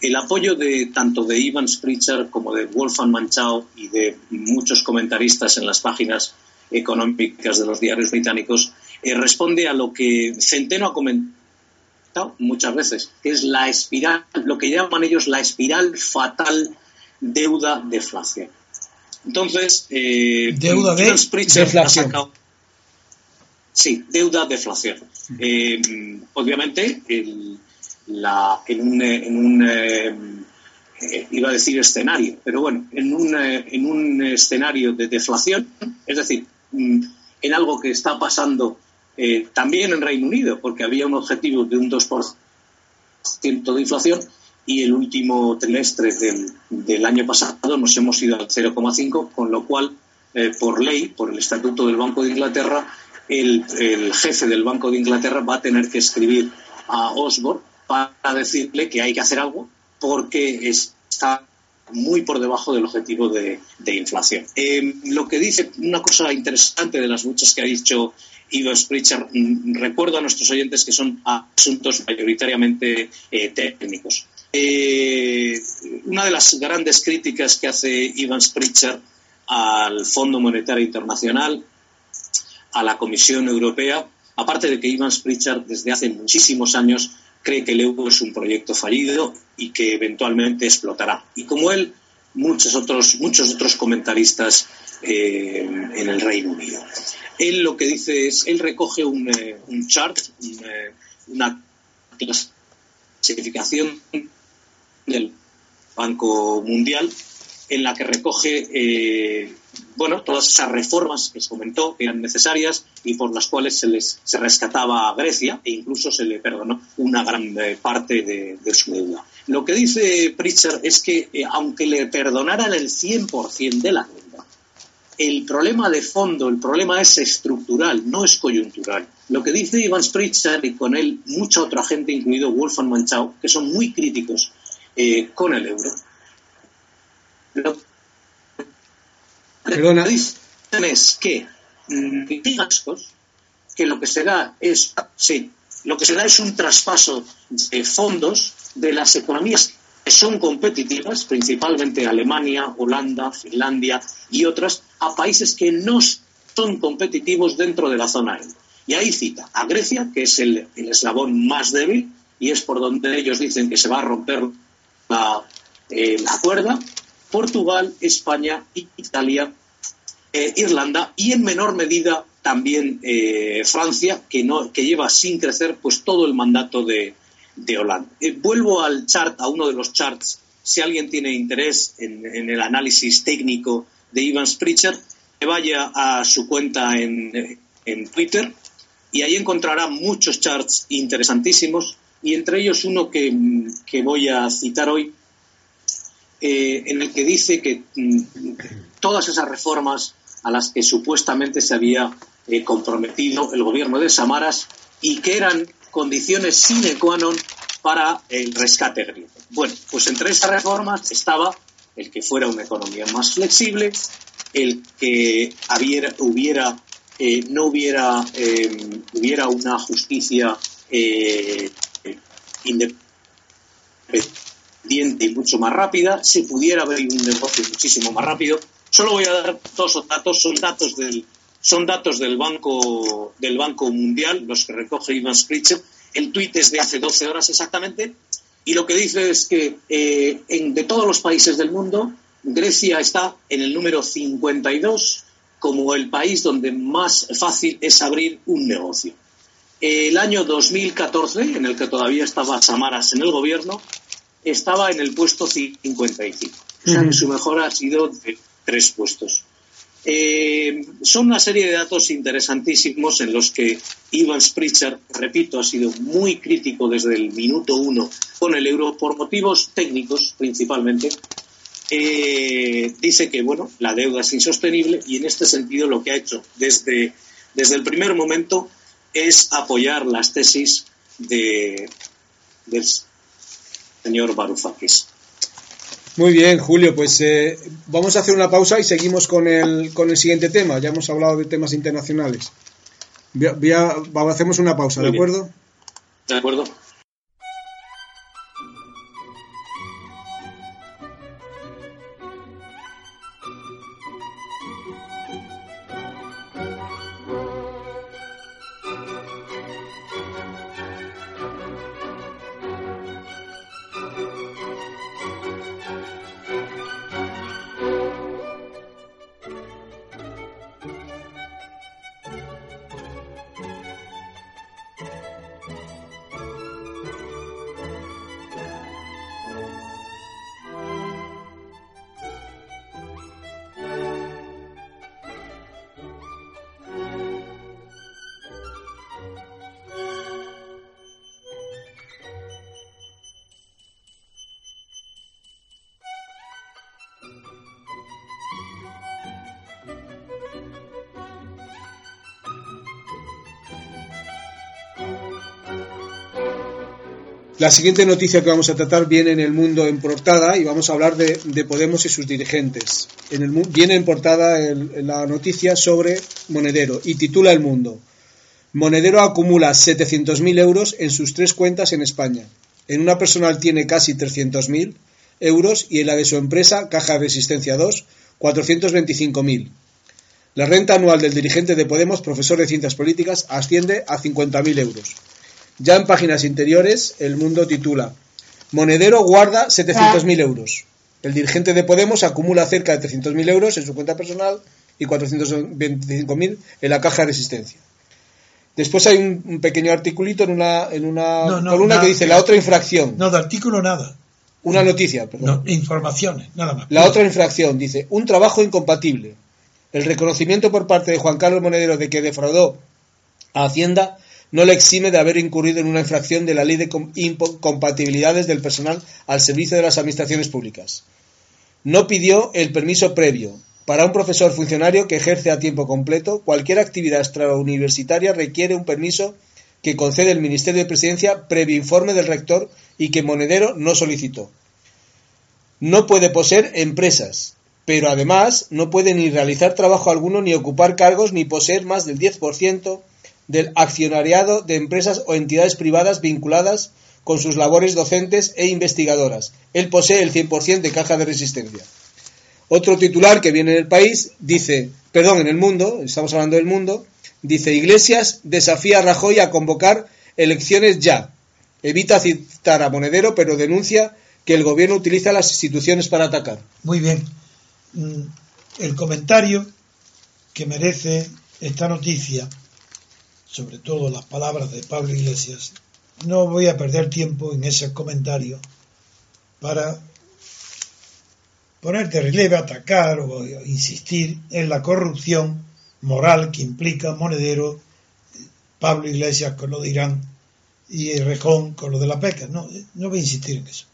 el apoyo de tanto de Ivan Spritzer como de Wolfgang Manchau y de muchos comentaristas en las páginas económicas de los diarios británicos eh, responde a lo que Centeno ha comentado muchas veces, que es la espiral, lo que llaman ellos la espiral fatal deuda-deflación. Entonces, eh, deuda de deflación. Sí, deuda-deflación. Eh, obviamente, la, en un, en un eh, eh, iba a decir escenario, pero bueno, en un, eh, en un escenario de deflación, es decir, mm, en algo que está pasando también en Reino Unido, porque había un objetivo de un 2% de inflación y el último trimestre del, del año pasado nos hemos ido al 0,5, con lo cual, por ley, por el Estatuto del Banco de Inglaterra, el, el jefe del Banco de Inglaterra va a tener que escribir a Osborne para decirle que hay que hacer algo porque está muy por debajo del objetivo de, inflación. Eh, lo que dice, una cosa interesante de las muchas que ha dicho Ivo Spritzer, mm, recuerdo a nuestros oyentes que son asuntos mayoritariamente eh, técnicos. Eh, una de las grandes críticas que hace Ivan Spritzer al Fondo Monetario Internacional, a la Comisión Europea, aparte de que Ivan Spritzer desde hace muchísimos años cree que el euro es un proyecto fallido y que eventualmente explotará. Y como él, muchos otros, muchos otros comentaristas eh, en el Reino Unido. Él lo que dice es, él recoge un, eh, chart, eh, una clasificación del Banco Mundial en la que recoge bueno, todas esas reformas que se comentó eran necesarias y por las cuales se les se rescataba a Grecia e incluso se le perdonó una gran eh, parte de, su deuda. Lo que dice Pritchard es que eh, aunque le perdonaran el 100% de la deuda, el problema de fondo, el problema es estructural, no es coyuntural. Lo que dice Ivan Pritchard y con él mucha otra gente, incluido Wolfgang Manchau, que son muy críticos con el euro, lo Perdona. es que mm, que lo que se da es sí, lo que se da es un traspaso de fondos de las economías que son competitivas, principalmente Alemania, Holanda, Finlandia y otras, a países que no son competitivos dentro de la zona euro. Y ahí cita a Grecia, que es el, eslabón más débil, y es por donde ellos dicen que se va a romper la, eh, la cuerda, Portugal, España, Italia, eh, Irlanda y en menor medida también eh, Francia, que, no, que lleva sin crecer pues todo el mandato de, Holanda. Eh, vuelvo al chart, a uno de los charts, si alguien tiene interés en, el análisis técnico de Ivan Spritzer, que vaya a su cuenta en, en Twitter y ahí encontrará muchos charts interesantísimos y entre ellos uno que, que voy a citar hoy, eh, en el que dice que mm, todas esas reformas a las que supuestamente se había eh, comprometido el gobierno de Samaras y que eran condiciones sine qua non para el rescate griego. Bueno, pues entre esas reformas estaba el que fuera una economía más flexible, el que hubiera, eh, no hubiera, hubiera una justicia independiente y mucho más rápida, se pudiera abrir un negocio muchísimo más rápido. Solo voy a dar dos datos, son datos del, son datos del Banco, del banco Mundial, los que recoge Ivan Spritzer. El tuit es de hace 12 horas exactamente, y lo que dice es que eh, en, de todos los países del mundo, Grecia está en el número 52 como el país donde más fácil es abrir un negocio. El año 2014, en el que todavía estaba Samaras en el gobierno, estaba en el puesto 55. O sea que su mejora ha sido de tres puestos. Eh, son una serie de datos interesantísimos en los que Ivan Spritzer, repito, ha sido muy crítico desde el minuto uno con el euro por motivos técnicos principalmente. Eh, dice que bueno, la deuda es insostenible y en este sentido lo que ha hecho desde, desde el primer momento es apoyar las tesis de, del señor Varoufakis. Muy bien, Julio, pues eh, vamos a hacer una pausa y seguimos con el, con el siguiente tema. Ya hemos hablado de temas internacionales. hacemos una pausa, ¿de acuerdo? De acuerdo. La siguiente noticia que vamos a tratar viene en el mundo en portada y vamos a hablar de, de Podemos y sus dirigentes. En el, viene en portada la noticia sobre Monedero y titula El Mundo. Monedero acumula 700.000 euros en sus tres cuentas en España. En una personal tiene casi 300.000 euros y en la de su empresa, Caja Resistencia 2, 425.000. La renta anual del dirigente de Podemos, profesor de Ciencias Políticas, asciende a 50.000 euros. Ya en páginas interiores, El Mundo titula Monedero guarda 700.000 euros. El dirigente de Podemos acumula cerca de 300.000 euros en su cuenta personal y 425.000 en la caja de resistencia. Después hay un, pequeño articulito en una, en una No, no, columna nada. que dice la otra infracción. No, de artículo nada. Una noticia, perdón. No, informaciones, nada más. La otra infracción dice un trabajo incompatible. El reconocimiento por parte de Juan Carlos Monedero de que defraudó a Hacienda no le exime de haber incurrido en una infracción de la ley de com- incompatibilidades del personal al servicio de las administraciones públicas. No pidió el permiso previo. Para un profesor funcionario que ejerce a tiempo completo, cualquier actividad extrauniversitaria requiere un permiso que concede el Ministerio de Presidencia previo informe del rector y que Monedero no solicitó. No puede poseer empresas, pero además no puede ni realizar trabajo alguno, ni ocupar cargos, ni poseer más del 10% del accionariado de empresas o entidades privadas vinculadas con sus labores docentes e investigadoras. Él posee el 100% de caja de resistencia. Otro titular que viene en el país dice, perdón, en el mundo, estamos hablando del mundo, dice Iglesias desafía a Rajoy a convocar elecciones ya. Evita citar a Monedero, pero denuncia que el gobierno utiliza las instituciones para atacar. Muy bien. Mm, El comentario que merece esta noticia, sobre todo las palabras de Pablo Iglesias, no voy a perder tiempo en ese comentario para poner de relieve, atacar o insistir en la corrupción moral que implica Monedero, Pablo Iglesias con lo de Irán y Rejón con lo de la PECA. No, no voy a insistir en eso,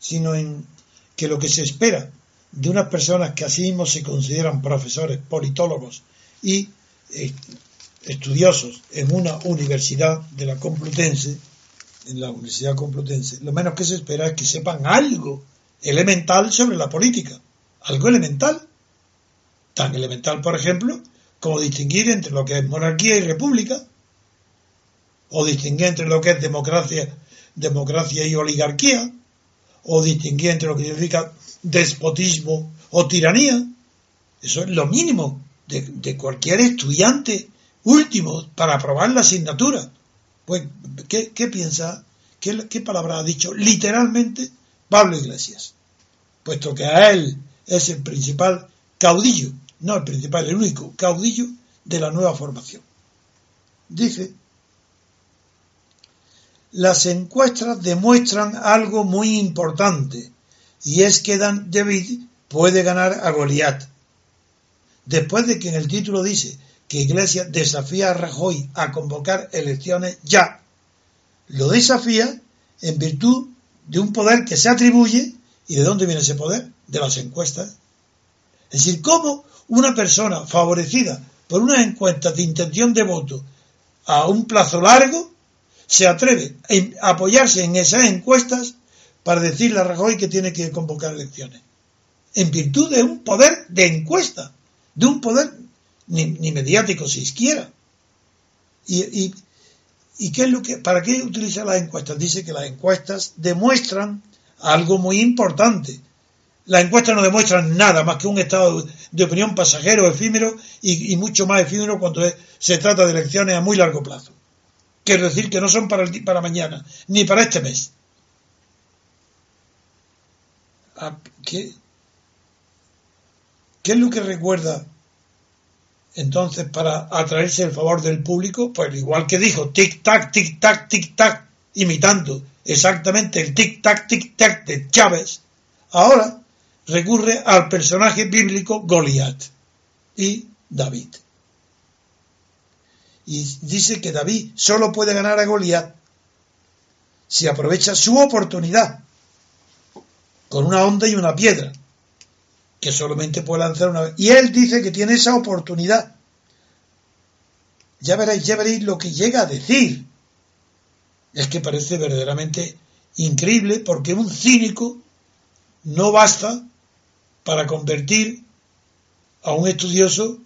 sino en que lo que se espera de unas personas que así mismo se consideran profesores, politólogos y eh, estudiosos en una universidad de la Complutense, en la Universidad Complutense, lo menos que se espera es que sepan algo elemental sobre la política, algo elemental, tan elemental, por ejemplo, como distinguir entre lo que es monarquía y república, o distinguir entre lo que es democracia, democracia y oligarquía, o distinguir entre lo que significa despotismo o tiranía. Eso es lo mínimo de, de cualquier estudiante último para aprobar la asignatura. Pues, ¿qué, piensa? ¿Qué, ¿Qué palabra ha dicho literalmente Pablo Iglesias? Puesto que a él es el principal caudillo, no el principal, el único caudillo de la nueva formación. Dice, las encuestas demuestran algo muy importante, y es que Dan David puede ganar a Goliat. Después de que en el título dice que Iglesias desafía a Rajoy a convocar elecciones ya, lo desafía en virtud de un poder que se atribuye, ¿y de dónde viene ese poder? De las encuestas. Es decir, cómo una persona favorecida por unas encuestas de intención de voto a un plazo largo se atreve a apoyarse en esas encuestas para decirle a Rajoy que tiene que convocar elecciones. En virtud de un poder de encuesta, de un poder ni, ni mediático siquiera. Y, y, ¿Y qué es lo que, para qué utiliza las encuestas? Dice que las encuestas demuestran algo muy importante. Las encuestas no demuestran nada más que un estado de opinión pasajero, efímero y, mucho más efímero cuando se trata de elecciones a muy largo plazo. Quiero decir que no son para, el, para mañana, ni para este mes. ¿Qué, ¿Qué es lo que recuerda entonces para atraerse el favor del público? Pues igual que dijo tic-tac, tic-tac, tic-tac, imitando exactamente el tic-tac, tic-tac de Chávez, ahora recurre al personaje bíblico Goliat y David. Y dice que David solo puede ganar a Goliat si aprovecha su oportunidad con una onda y una piedra que solamente puede lanzar una vez. Y él dice que tiene esa oportunidad. Ya veréis, ya veréis lo que llega a decir. Es que parece verdaderamente increíble porque un cínico no basta para convertir a un estudioso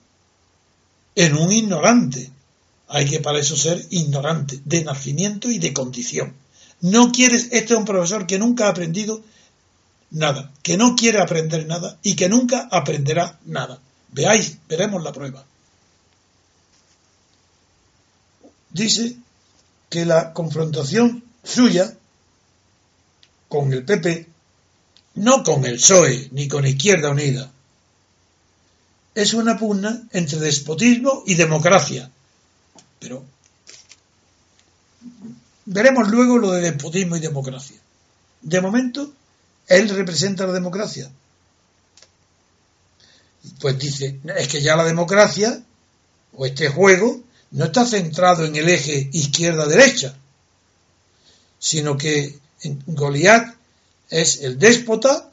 en un ignorante. Hay que para eso ser ignorante de nacimiento y de condición. No quieres, este es un profesor que nunca ha aprendido nada, que no quiere aprender nada y que nunca aprenderá nada. Veáis, veremos la prueba. Dice que la confrontación suya con el PP, no con el PSOE ni con Izquierda Unida, es una pugna entre despotismo y democracia. Pero veremos luego lo de despotismo y democracia. De momento, él representa la democracia. Pues dice, es que ya la democracia, o este juego, no está centrado en el eje izquierda-derecha, sino que Goliat es el déspota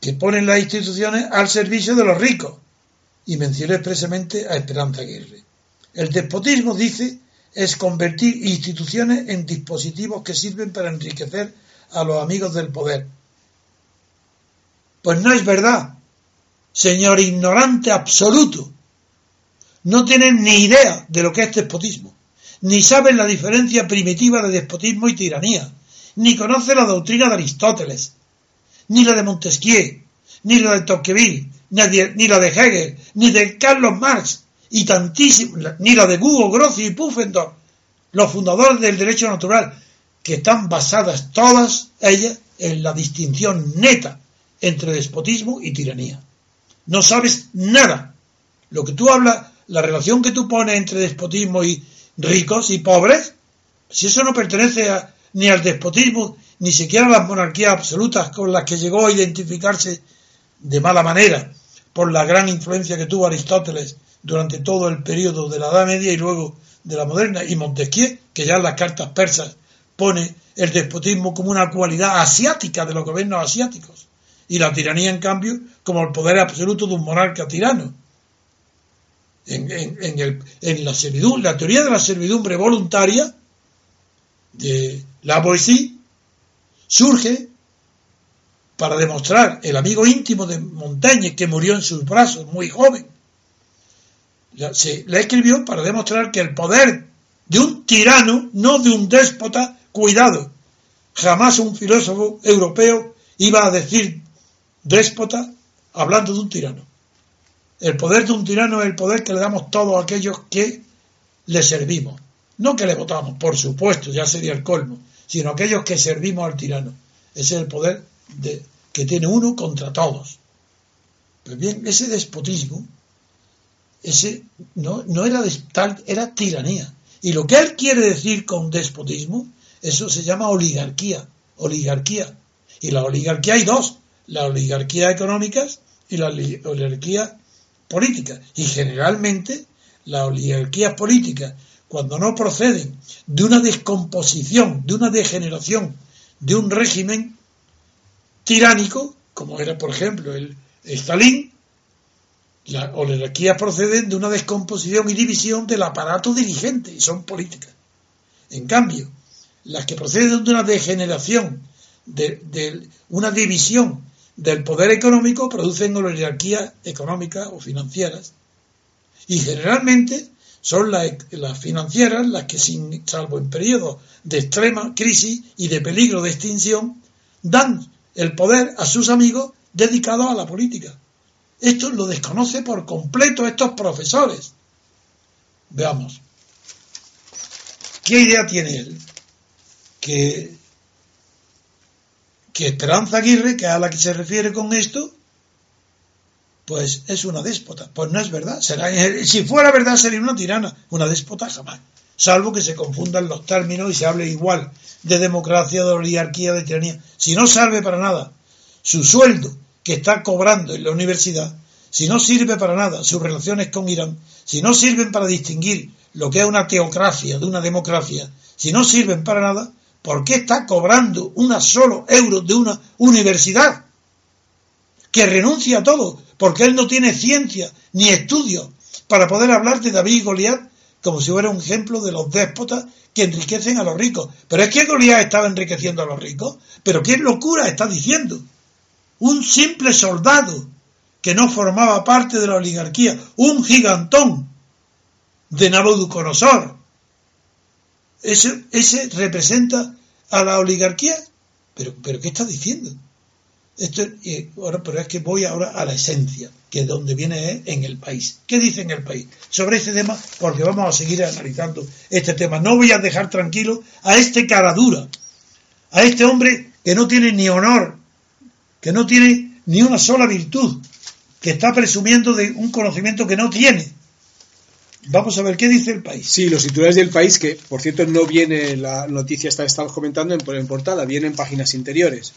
que pone las instituciones al servicio de los ricos. Y mencionó expresamente a Esperanza Aguirre. El despotismo, dice, es convertir instituciones en dispositivos que sirven para enriquecer a los amigos del poder. Pues no es verdad, señor ignorante absoluto. No tienen ni idea de lo que es despotismo, ni saben la diferencia primitiva de despotismo y tiranía, ni conocen la doctrina de Aristóteles, ni la de Montesquieu, ni la de Tocqueville, ni la de Hegel, ni de Carlos Marx, y tantísimo, ni la de Hugo, Grossi y Pufendorf, los fundadores del derecho natural, que están basadas todas ellas en la distinción neta entre despotismo y tiranía. No sabes nada. Lo que tú hablas, la relación que tú pones entre despotismo y ricos y pobres, si eso no pertenece ni al despotismo, ni siquiera a las monarquías absolutas con las que llegó a identificarse de mala manera por la gran influencia que tuvo Aristóteles durante todo el periodo de la Edad Media y luego de la moderna, y Montesquieu, que ya en las cartas persas pone el despotismo como una cualidad asiática de los gobiernos asiáticos y la tiranía, en cambio, como el poder absoluto de un monarca tirano. En, la, servidumbre, la teoría de la servidumbre voluntaria de la surge para demostrar el amigo íntimo de Montaigne que murió en sus brazos muy joven. Se la escribió para demostrar que el poder de un tirano, no de un déspota, Cuidado, jamás un filósofo europeo iba a decir déspota hablando de un tirano. El poder de un tirano es el poder que le damos todos aquellos que le servimos. No que le votamos, por supuesto, ya sería el colmo, sino aquellos que servimos al tirano. Ese es el poder de, que tiene uno contra todos. Pues bien, ese despotismo, ese no, no era tal, era tiranía. Y lo que él quiere decir con despotismo eso se llama oligarquía, oligarquía. Y la oligarquía hay dos, la oligarquía económicas y la oligarquía política. Y generalmente las oligarquías políticas, cuando no proceden de una descomposición, de una degeneración, de un régimen tiránico, como era por ejemplo el, Stalin, las oligarquías proceden de una descomposición y división del aparato dirigente y son políticas. En cambio, las que proceden de una degeneración, de, una división del poder económico, producen oligarquías económicas o financieras. Y generalmente son las, financieras las que, sin, salvo en periodos de extrema crisis y de peligro de extinción, dan el poder a sus amigos dedicados a la política. Esto lo desconoce por completo estos profesores. Veamos. ¿Qué idea tiene él? Que, Esperanza Aguirre, que a la que se refiere con esto, pues es una déspota. Pues no es verdad. Será, si fuera verdad sería una tirana. Una déspota jamás. Salvo que se confundan los términos y se hable igual de democracia, de oligarquía, de tiranía. Si no salve para nada su sueldo que está cobrando en la universidad, si no sirve para nada sus relaciones con Irán, si no sirven para distinguir lo que es una teocracia de una democracia, si no sirven para nada, ¿Por qué está cobrando una solo euro de una universidad? Que renuncia a todo, porque él no tiene ciencia ni estudios para poder hablar de David y Goliat como si fuera un ejemplo de los déspotas que enriquecen a los ricos. Pero es que Goliat estaba enriqueciendo a los ricos. Pero qué locura está diciendo. Un simple soldado que no formaba parte de la oligarquía, un gigantón de Nabucodonosor. Ese, ese representa a la oligarquía. Pero, pero ¿qué está diciendo? Esto, ahora, pero es que voy ahora a la esencia, que es donde viene en el país. ¿Qué dice en el país sobre este tema? Porque vamos a seguir analizando este tema. No voy a dejar tranquilo a este cara dura, a este hombre que no tiene ni honor, que no tiene ni una sola virtud, que está presumiendo de un conocimiento que no tiene. Vamos a ver qué dice el país. Sí, los titulares del país, que por cierto no viene la noticia, está estamos comentando en, en portada, viene en páginas interiores.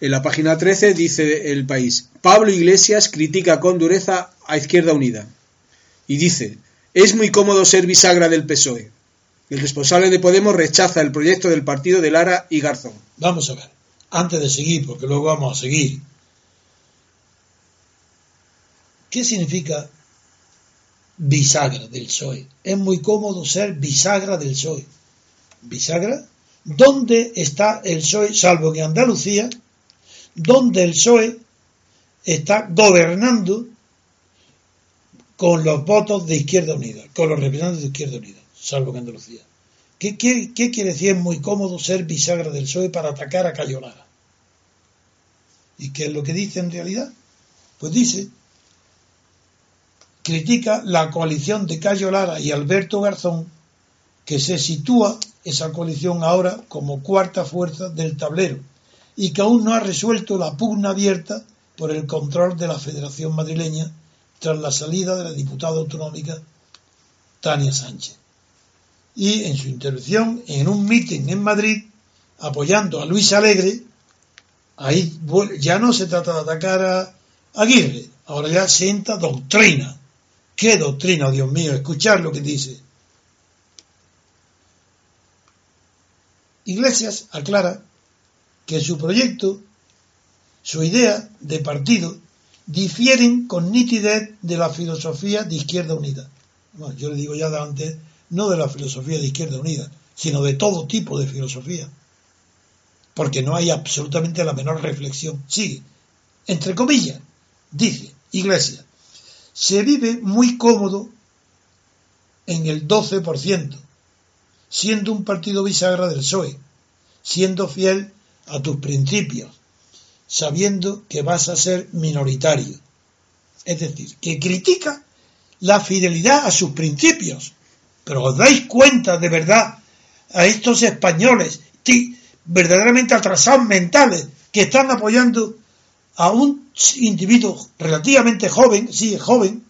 En la página 13 dice el país, Pablo Iglesias critica con dureza a Izquierda Unida. Y dice, es muy cómodo ser bisagra del PSOE. El responsable de Podemos rechaza el proyecto del partido de Lara y Garzón. Vamos a ver, antes de seguir, porque luego vamos a seguir. ¿Qué significa bisagra del PSOE? Es muy cómodo ser bisagra del PSOE. ¿Bisagra? ¿Dónde está el PSOE, salvo en Andalucía, donde el PSOE está gobernando con los votos de Izquierda Unida, con los representantes de Izquierda Unida, salvo en Andalucía. ¿Qué, quiere decir es muy cómodo ser bisagra del PSOE para atacar a Cayo Lara? ¿Y qué es lo que dice en realidad? Pues dice, critica la coalición de Cayo Lara y Alberto Garzón, que se sitúa esa coalición ahora como cuarta fuerza del tablero y que aún no ha resuelto la pugna abierta por el control de la Federación Madrileña tras la salida de la diputada autonómica Tania Sánchez. Y en su intervención en un mitin en Madrid, apoyando a Luis Alegre, ahí ya no se trata de atacar a Aguirre, ahora ya sienta doctrina. ¿Qué doctrina, Dios mío? Escuchar lo que dice. Iglesias aclara que su proyecto, su idea de partido, difieren con nitidez de la filosofía de Izquierda Unida. yo le digo ya de antes, no de la filosofía de Izquierda Unida, sino de todo tipo de filosofía. Porque no hay absolutamente la menor reflexión. Sigue, entre comillas, dice Iglesia, se vive muy cómodo en el 12%, siendo un partido bisagra del PSOE, siendo fiel a tus principios, sabiendo que vas a ser minoritario. Es decir, que critica la fidelidad a sus principios. Pero os dais cuenta de verdad a estos españoles verdaderamente atrasados mentales que están apoyando a un individuo relativamente joven, sí, joven,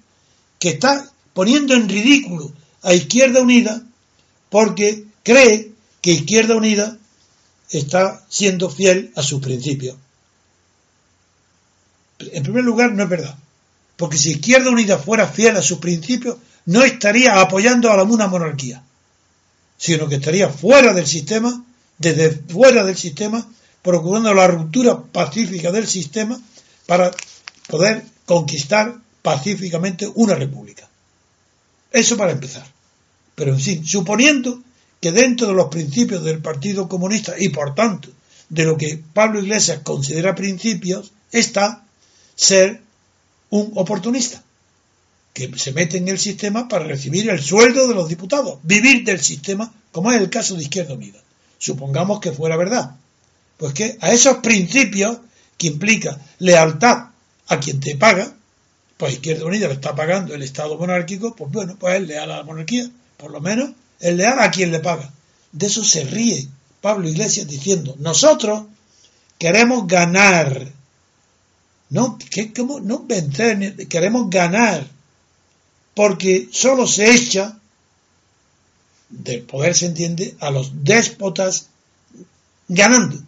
que está poniendo en ridículo a Izquierda Unida porque cree que Izquierda Unida está siendo fiel a sus principios. En primer lugar, no es verdad. Porque si Izquierda Unida fuera fiel a sus principios, no estaría apoyando a la una monarquía, sino que estaría fuera del sistema, desde fuera del sistema, procurando la ruptura pacífica del sistema para poder conquistar pacíficamente una república. Eso para empezar. Pero en fin, suponiendo que dentro de los principios del Partido Comunista y por tanto de lo que Pablo Iglesias considera principios está ser un oportunista que se mete en el sistema para recibir el sueldo de los diputados, vivir del sistema, como es el caso de Izquierda Unida. Supongamos que fuera verdad. Pues que a esos principios que implica lealtad a quien te paga, pues Izquierda Unida lo está pagando el Estado monárquico, pues bueno, pues es leal a la monarquía, por lo menos el leal a quien le paga. De eso se ríe Pablo Iglesias diciendo, nosotros queremos ganar, no, que, no vencer, queremos ganar, porque solo se echa, del poder se entiende, a los déspotas ganando.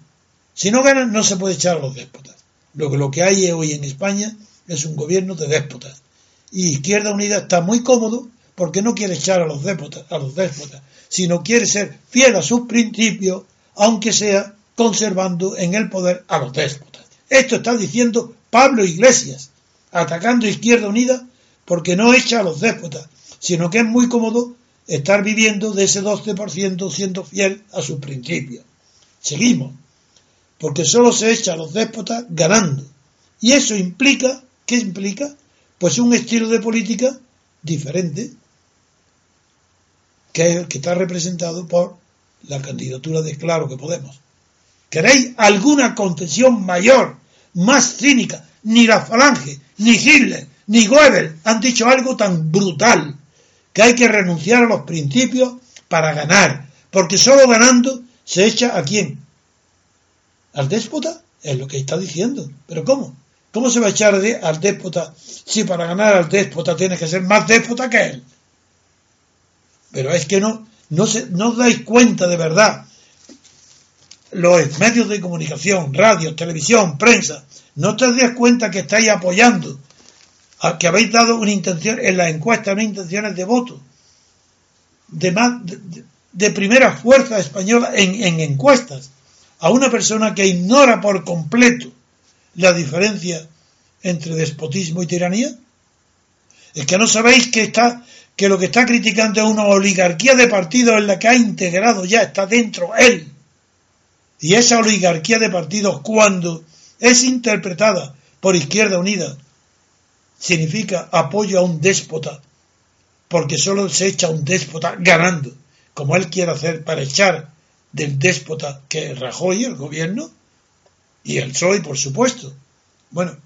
Si no ganan, no se puede echar a los déspotas. Lo que, lo que hay hoy en España es un gobierno de déspotas. Y Izquierda Unida está muy cómodo porque no quiere echar a los déspotas, a los déspotas, sino quiere ser fiel a sus principios, aunque sea conservando en el poder a los déspotas. Esto está diciendo Pablo Iglesias, atacando a Izquierda Unida porque no echa a los déspotas, sino que es muy cómodo estar viviendo de ese 12% siendo fiel a sus principios. Seguimos, porque solo se echa a los déspotas ganando. Y eso implica, ¿qué implica? Pues un estilo de política diferente, que es el que está representado por la candidatura de Claro que Podemos. ¿Queréis alguna concesión mayor, más cínica? Ni la Falange, ni Hitler, ni Goebbels han dicho algo tan brutal que hay que renunciar a los principios para ganar, porque solo ganando se echa a quién? ¿Al déspota? Es lo que está diciendo. ¿Pero cómo? ¿Cómo se va a echar al déspota si para ganar al déspota tienes que ser más déspota que él? Pero es que no, no, se, no os dais cuenta de verdad. Los medios de comunicación, radio, televisión, prensa, no te das cuenta que estáis apoyando, a, que habéis dado una intención en la encuesta, unas intenciones de voto de, más, de, primera fuerza española en encuestas a una persona que ignora por completo la diferencia entre despotismo y tiranía? ¿Es que no sabéis que está que lo que está criticando es una oligarquía de partidos en la que ha integrado ya, está dentro él? Y esa oligarquía de partidos, cuando es interpretada por Izquierda Unida, significa apoyo a un déspota, porque solo se echa un déspota ganando, como él quiere hacer para echar del déspota que es Rajoy, el gobierno, y el PSOE, por supuesto. Bueno,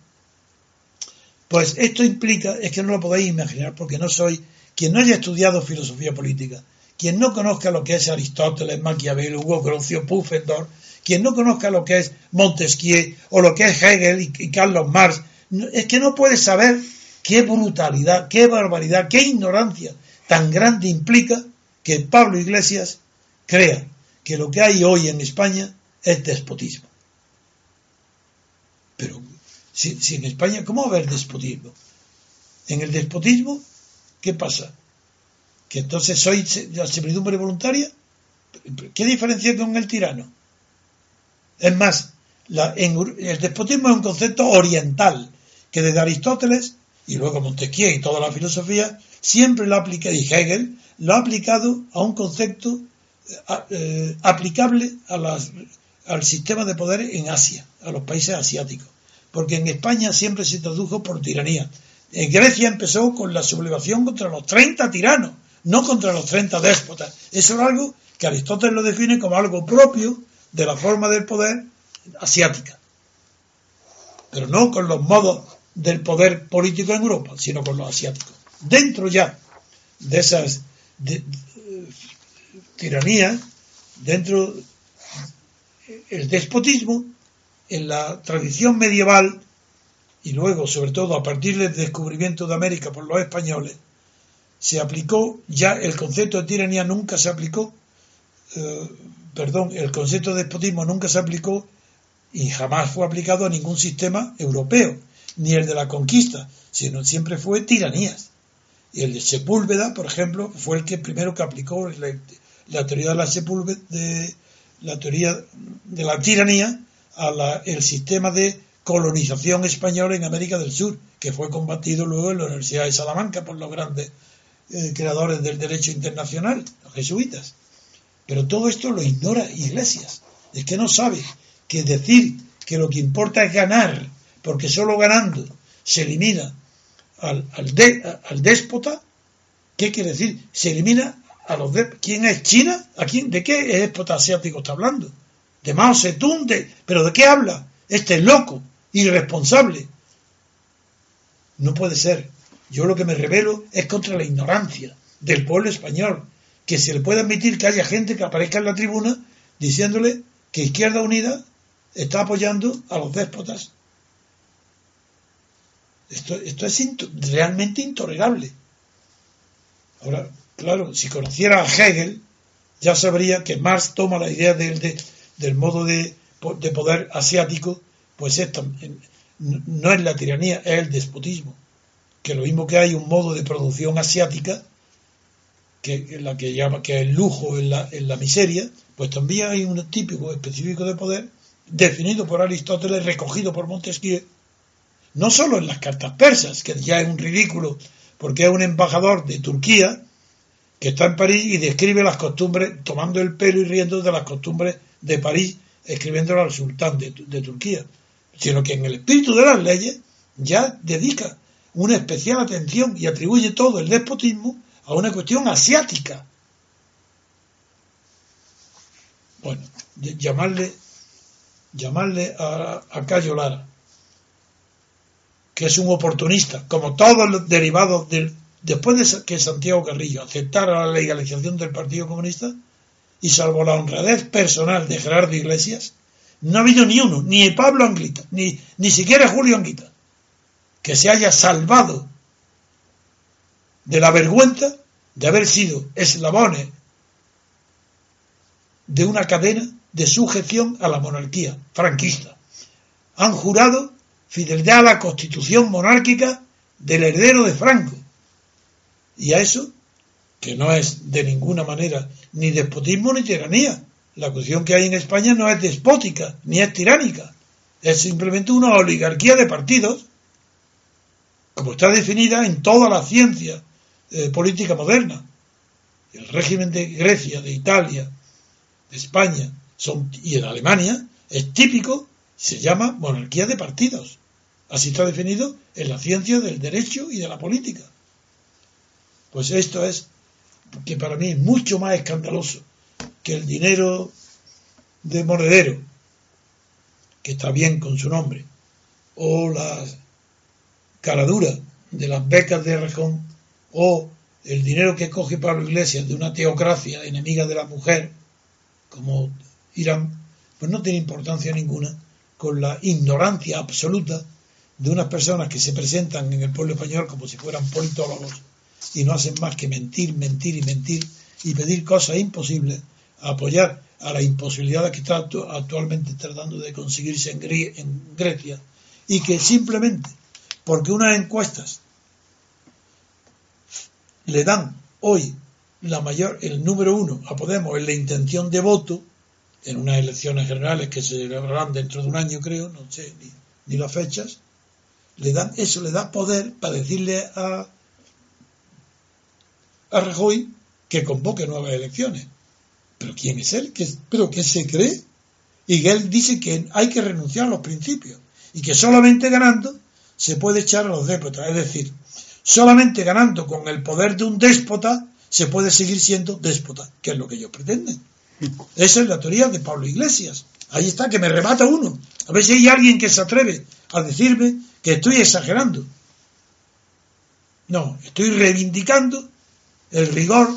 pues esto implica, es que no lo podéis imaginar, porque no soy, quien no haya estudiado filosofía política, quien no conozca lo que es Aristóteles, Maquiavelo, Hugo Grocio, Pufendorf, quien no conozca lo que es Montesquieu o lo que es Hegel y, Carlos Marx, es que no puede saber qué brutalidad, qué barbaridad, qué ignorancia tan grande implica que Pablo Iglesias crea que lo que hay hoy en España es despotismo. Pero si, en España, ¿cómo va a haber despotismo? En el despotismo, ¿qué pasa? Que entonces soy la servidumbre voluntaria. ¿Qué diferencia con el tirano? Es más, el despotismo es un concepto oriental que desde Aristóteles y luego Montesquieu y toda la filosofía siempre lo aplica, y Hegel lo ha aplicado a un concepto eh, aplicable al sistema de poder en Asia, a los países asiáticos. Porque en España siempre se tradujo por tiranía. En Grecia empezó con la sublevación contra los 30 tiranos, no contra los 30 déspotas. Eso es algo que Aristóteles lo define como algo propio de la forma del poder asiática. Pero no con los modos del poder político en Europa, sino con los asiáticos. Dentro ya de esas tiranías, dentro el despotismo, en la tradición medieval y luego, sobre todo, a partir del descubrimiento de América por los españoles, se aplicó ya el concepto de tiranía nunca se aplicó eh, perdón, el concepto de despotismo nunca se aplicó y jamás fue aplicado a ningún sistema europeo, ni el de la conquista, sino siempre fue tiranías. Y el de Sepúlveda, por ejemplo, fue el que primero que aplicó la, teoría de la de la teoría de la tiranía a el sistema de colonización española en América del Sur, que fue combatido luego en la Universidad de Salamanca por los grandes eh, creadores del derecho internacional, los jesuitas. Pero todo esto lo ignora Iglesias. Es que no sabe que decir que lo que importa es ganar, porque solo ganando se elimina al, al, déspota, ¿qué quiere decir? Se elimina a los de, ¿Quién es China? ¿A quién? ¿De qué déspota asiático está hablando? De Mao Zedong, ¿pero de qué habla? Este es loco, irresponsable. No puede ser. Yo lo que me revelo es contra la ignorancia del pueblo español, que se le puede admitir que haya gente que aparezca en la tribuna diciéndole que Izquierda Unida está apoyando a los déspotas. Esto, esto es realmente intolerable. Ahora, claro, si conociera a Hegel, ya sabría que Marx toma la idea del, del modo de, de, poder asiático, pues esto no es la tiranía, es el despotismo. Que lo mismo que hay un modo de producción asiática, que la que llama que es el lujo en la, en la miseria, pues también hay un típico específico de poder definido por Aristóteles, recogido por Montesquieu, no solo en las cartas persas, que ya es un ridículo porque es un embajador de Turquía, que está en París y describe las costumbres, tomando el pelo y riendo de las costumbres de París, escribiéndolo al sultán de, Turquía, sino que en el espíritu de las leyes ya dedica una especial atención y atribuye todo el despotismo a una cuestión asiática. Bueno, llamarle, llamarle a, a Cayo Lara, que es un oportunista, como todos los derivados del después de que Santiago Carrillo aceptara la legalización del Partido Comunista, y salvo la honradez personal de Gerardo Iglesias, no ha habido ni uno, ni Pablo Anguita, ni, ni siquiera Julio Anguita, que se haya salvado de la vergüenza de haber sido eslabones de una cadena de sujeción a la monarquía franquista. Han jurado fidelidad a la constitución monárquica del heredero de Franco, y a eso, que no es de ninguna manera ni despotismo ni tiranía. La cuestión que hay en España no es despótica ni es tiránica. Es simplemente una oligarquía de partidos, como está definida en toda la ciencia eh, política moderna. El régimen de Grecia, de Italia, de España y en Alemania es típico, se llama monarquía de partidos. Así está definido en la ciencia del derecho y de la política. Pues esto es que para mí es mucho más escandaloso que el dinero de monedero, que está bien con su nombre, o la caradura de las becas de Rejón, o el dinero que coge Pablo Iglesias de una teocracia enemiga de la mujer, como Irán, pues no tiene importancia ninguna con la ignorancia absoluta de unas personas que se presentan en el pueblo español como si fueran politólogos y no hacen más que mentir, mentir y mentir y pedir cosas imposibles, apoyar a la imposibilidad que está actualmente tratando de conseguirse en, Grecia y que simplemente porque unas encuestas le dan hoy la mayor, el número uno a Podemos en la intención de voto en unas elecciones generales que se celebrarán dentro de un año creo, no sé ni, ni las fechas, le dan eso le da poder para decirle a a Rajoy que convoque nuevas elecciones. ¿Pero quién es él? ¿Pero qué se cree? Y él dice que hay que renunciar a los principios y que solamente ganando se puede echar a los déspotas. Es decir, solamente ganando con el poder de un déspota se puede seguir siendo déspota, que es lo que ellos pretenden. Esa es la teoría de Pablo Iglesias. Ahí está, que me remata uno. A ver si hay alguien que se atreve a decirme que estoy exagerando. No, estoy reivindicando el rigor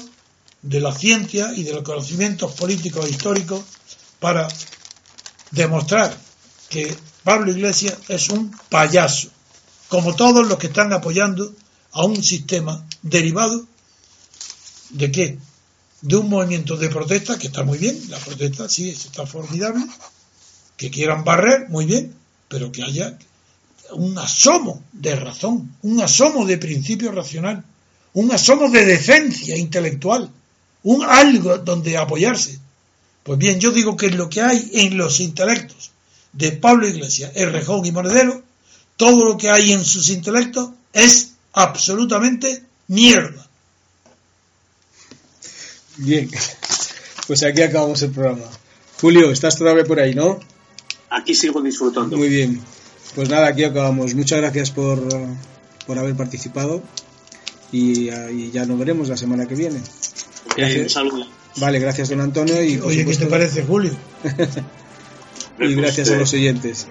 de la ciencia y de los conocimientos políticos e históricos para demostrar que Pablo Iglesias es un payaso, como todos los que están apoyando a un sistema derivado de qué? De un movimiento de protesta que está muy bien, la protesta sí está formidable, que quieran barrer, muy bien, pero que haya un asomo de razón, un asomo de principio racional un asomo de decencia intelectual, un algo donde apoyarse. Pues bien, yo digo que lo que hay en los intelectos de Pablo Iglesias, Errejón y Monedero, todo lo que hay en sus intelectos es absolutamente mierda. Bien, pues aquí acabamos el programa. Julio, estás todavía por ahí, ¿no? Aquí sigo disfrutando. Muy bien. Pues nada, aquí acabamos. Muchas gracias por, por haber participado y, ya nos veremos la semana que viene. Vale, gracias don Antonio. Y, Oye, ¿qué te parece Julio? (laughs) y gracias a los oyentes.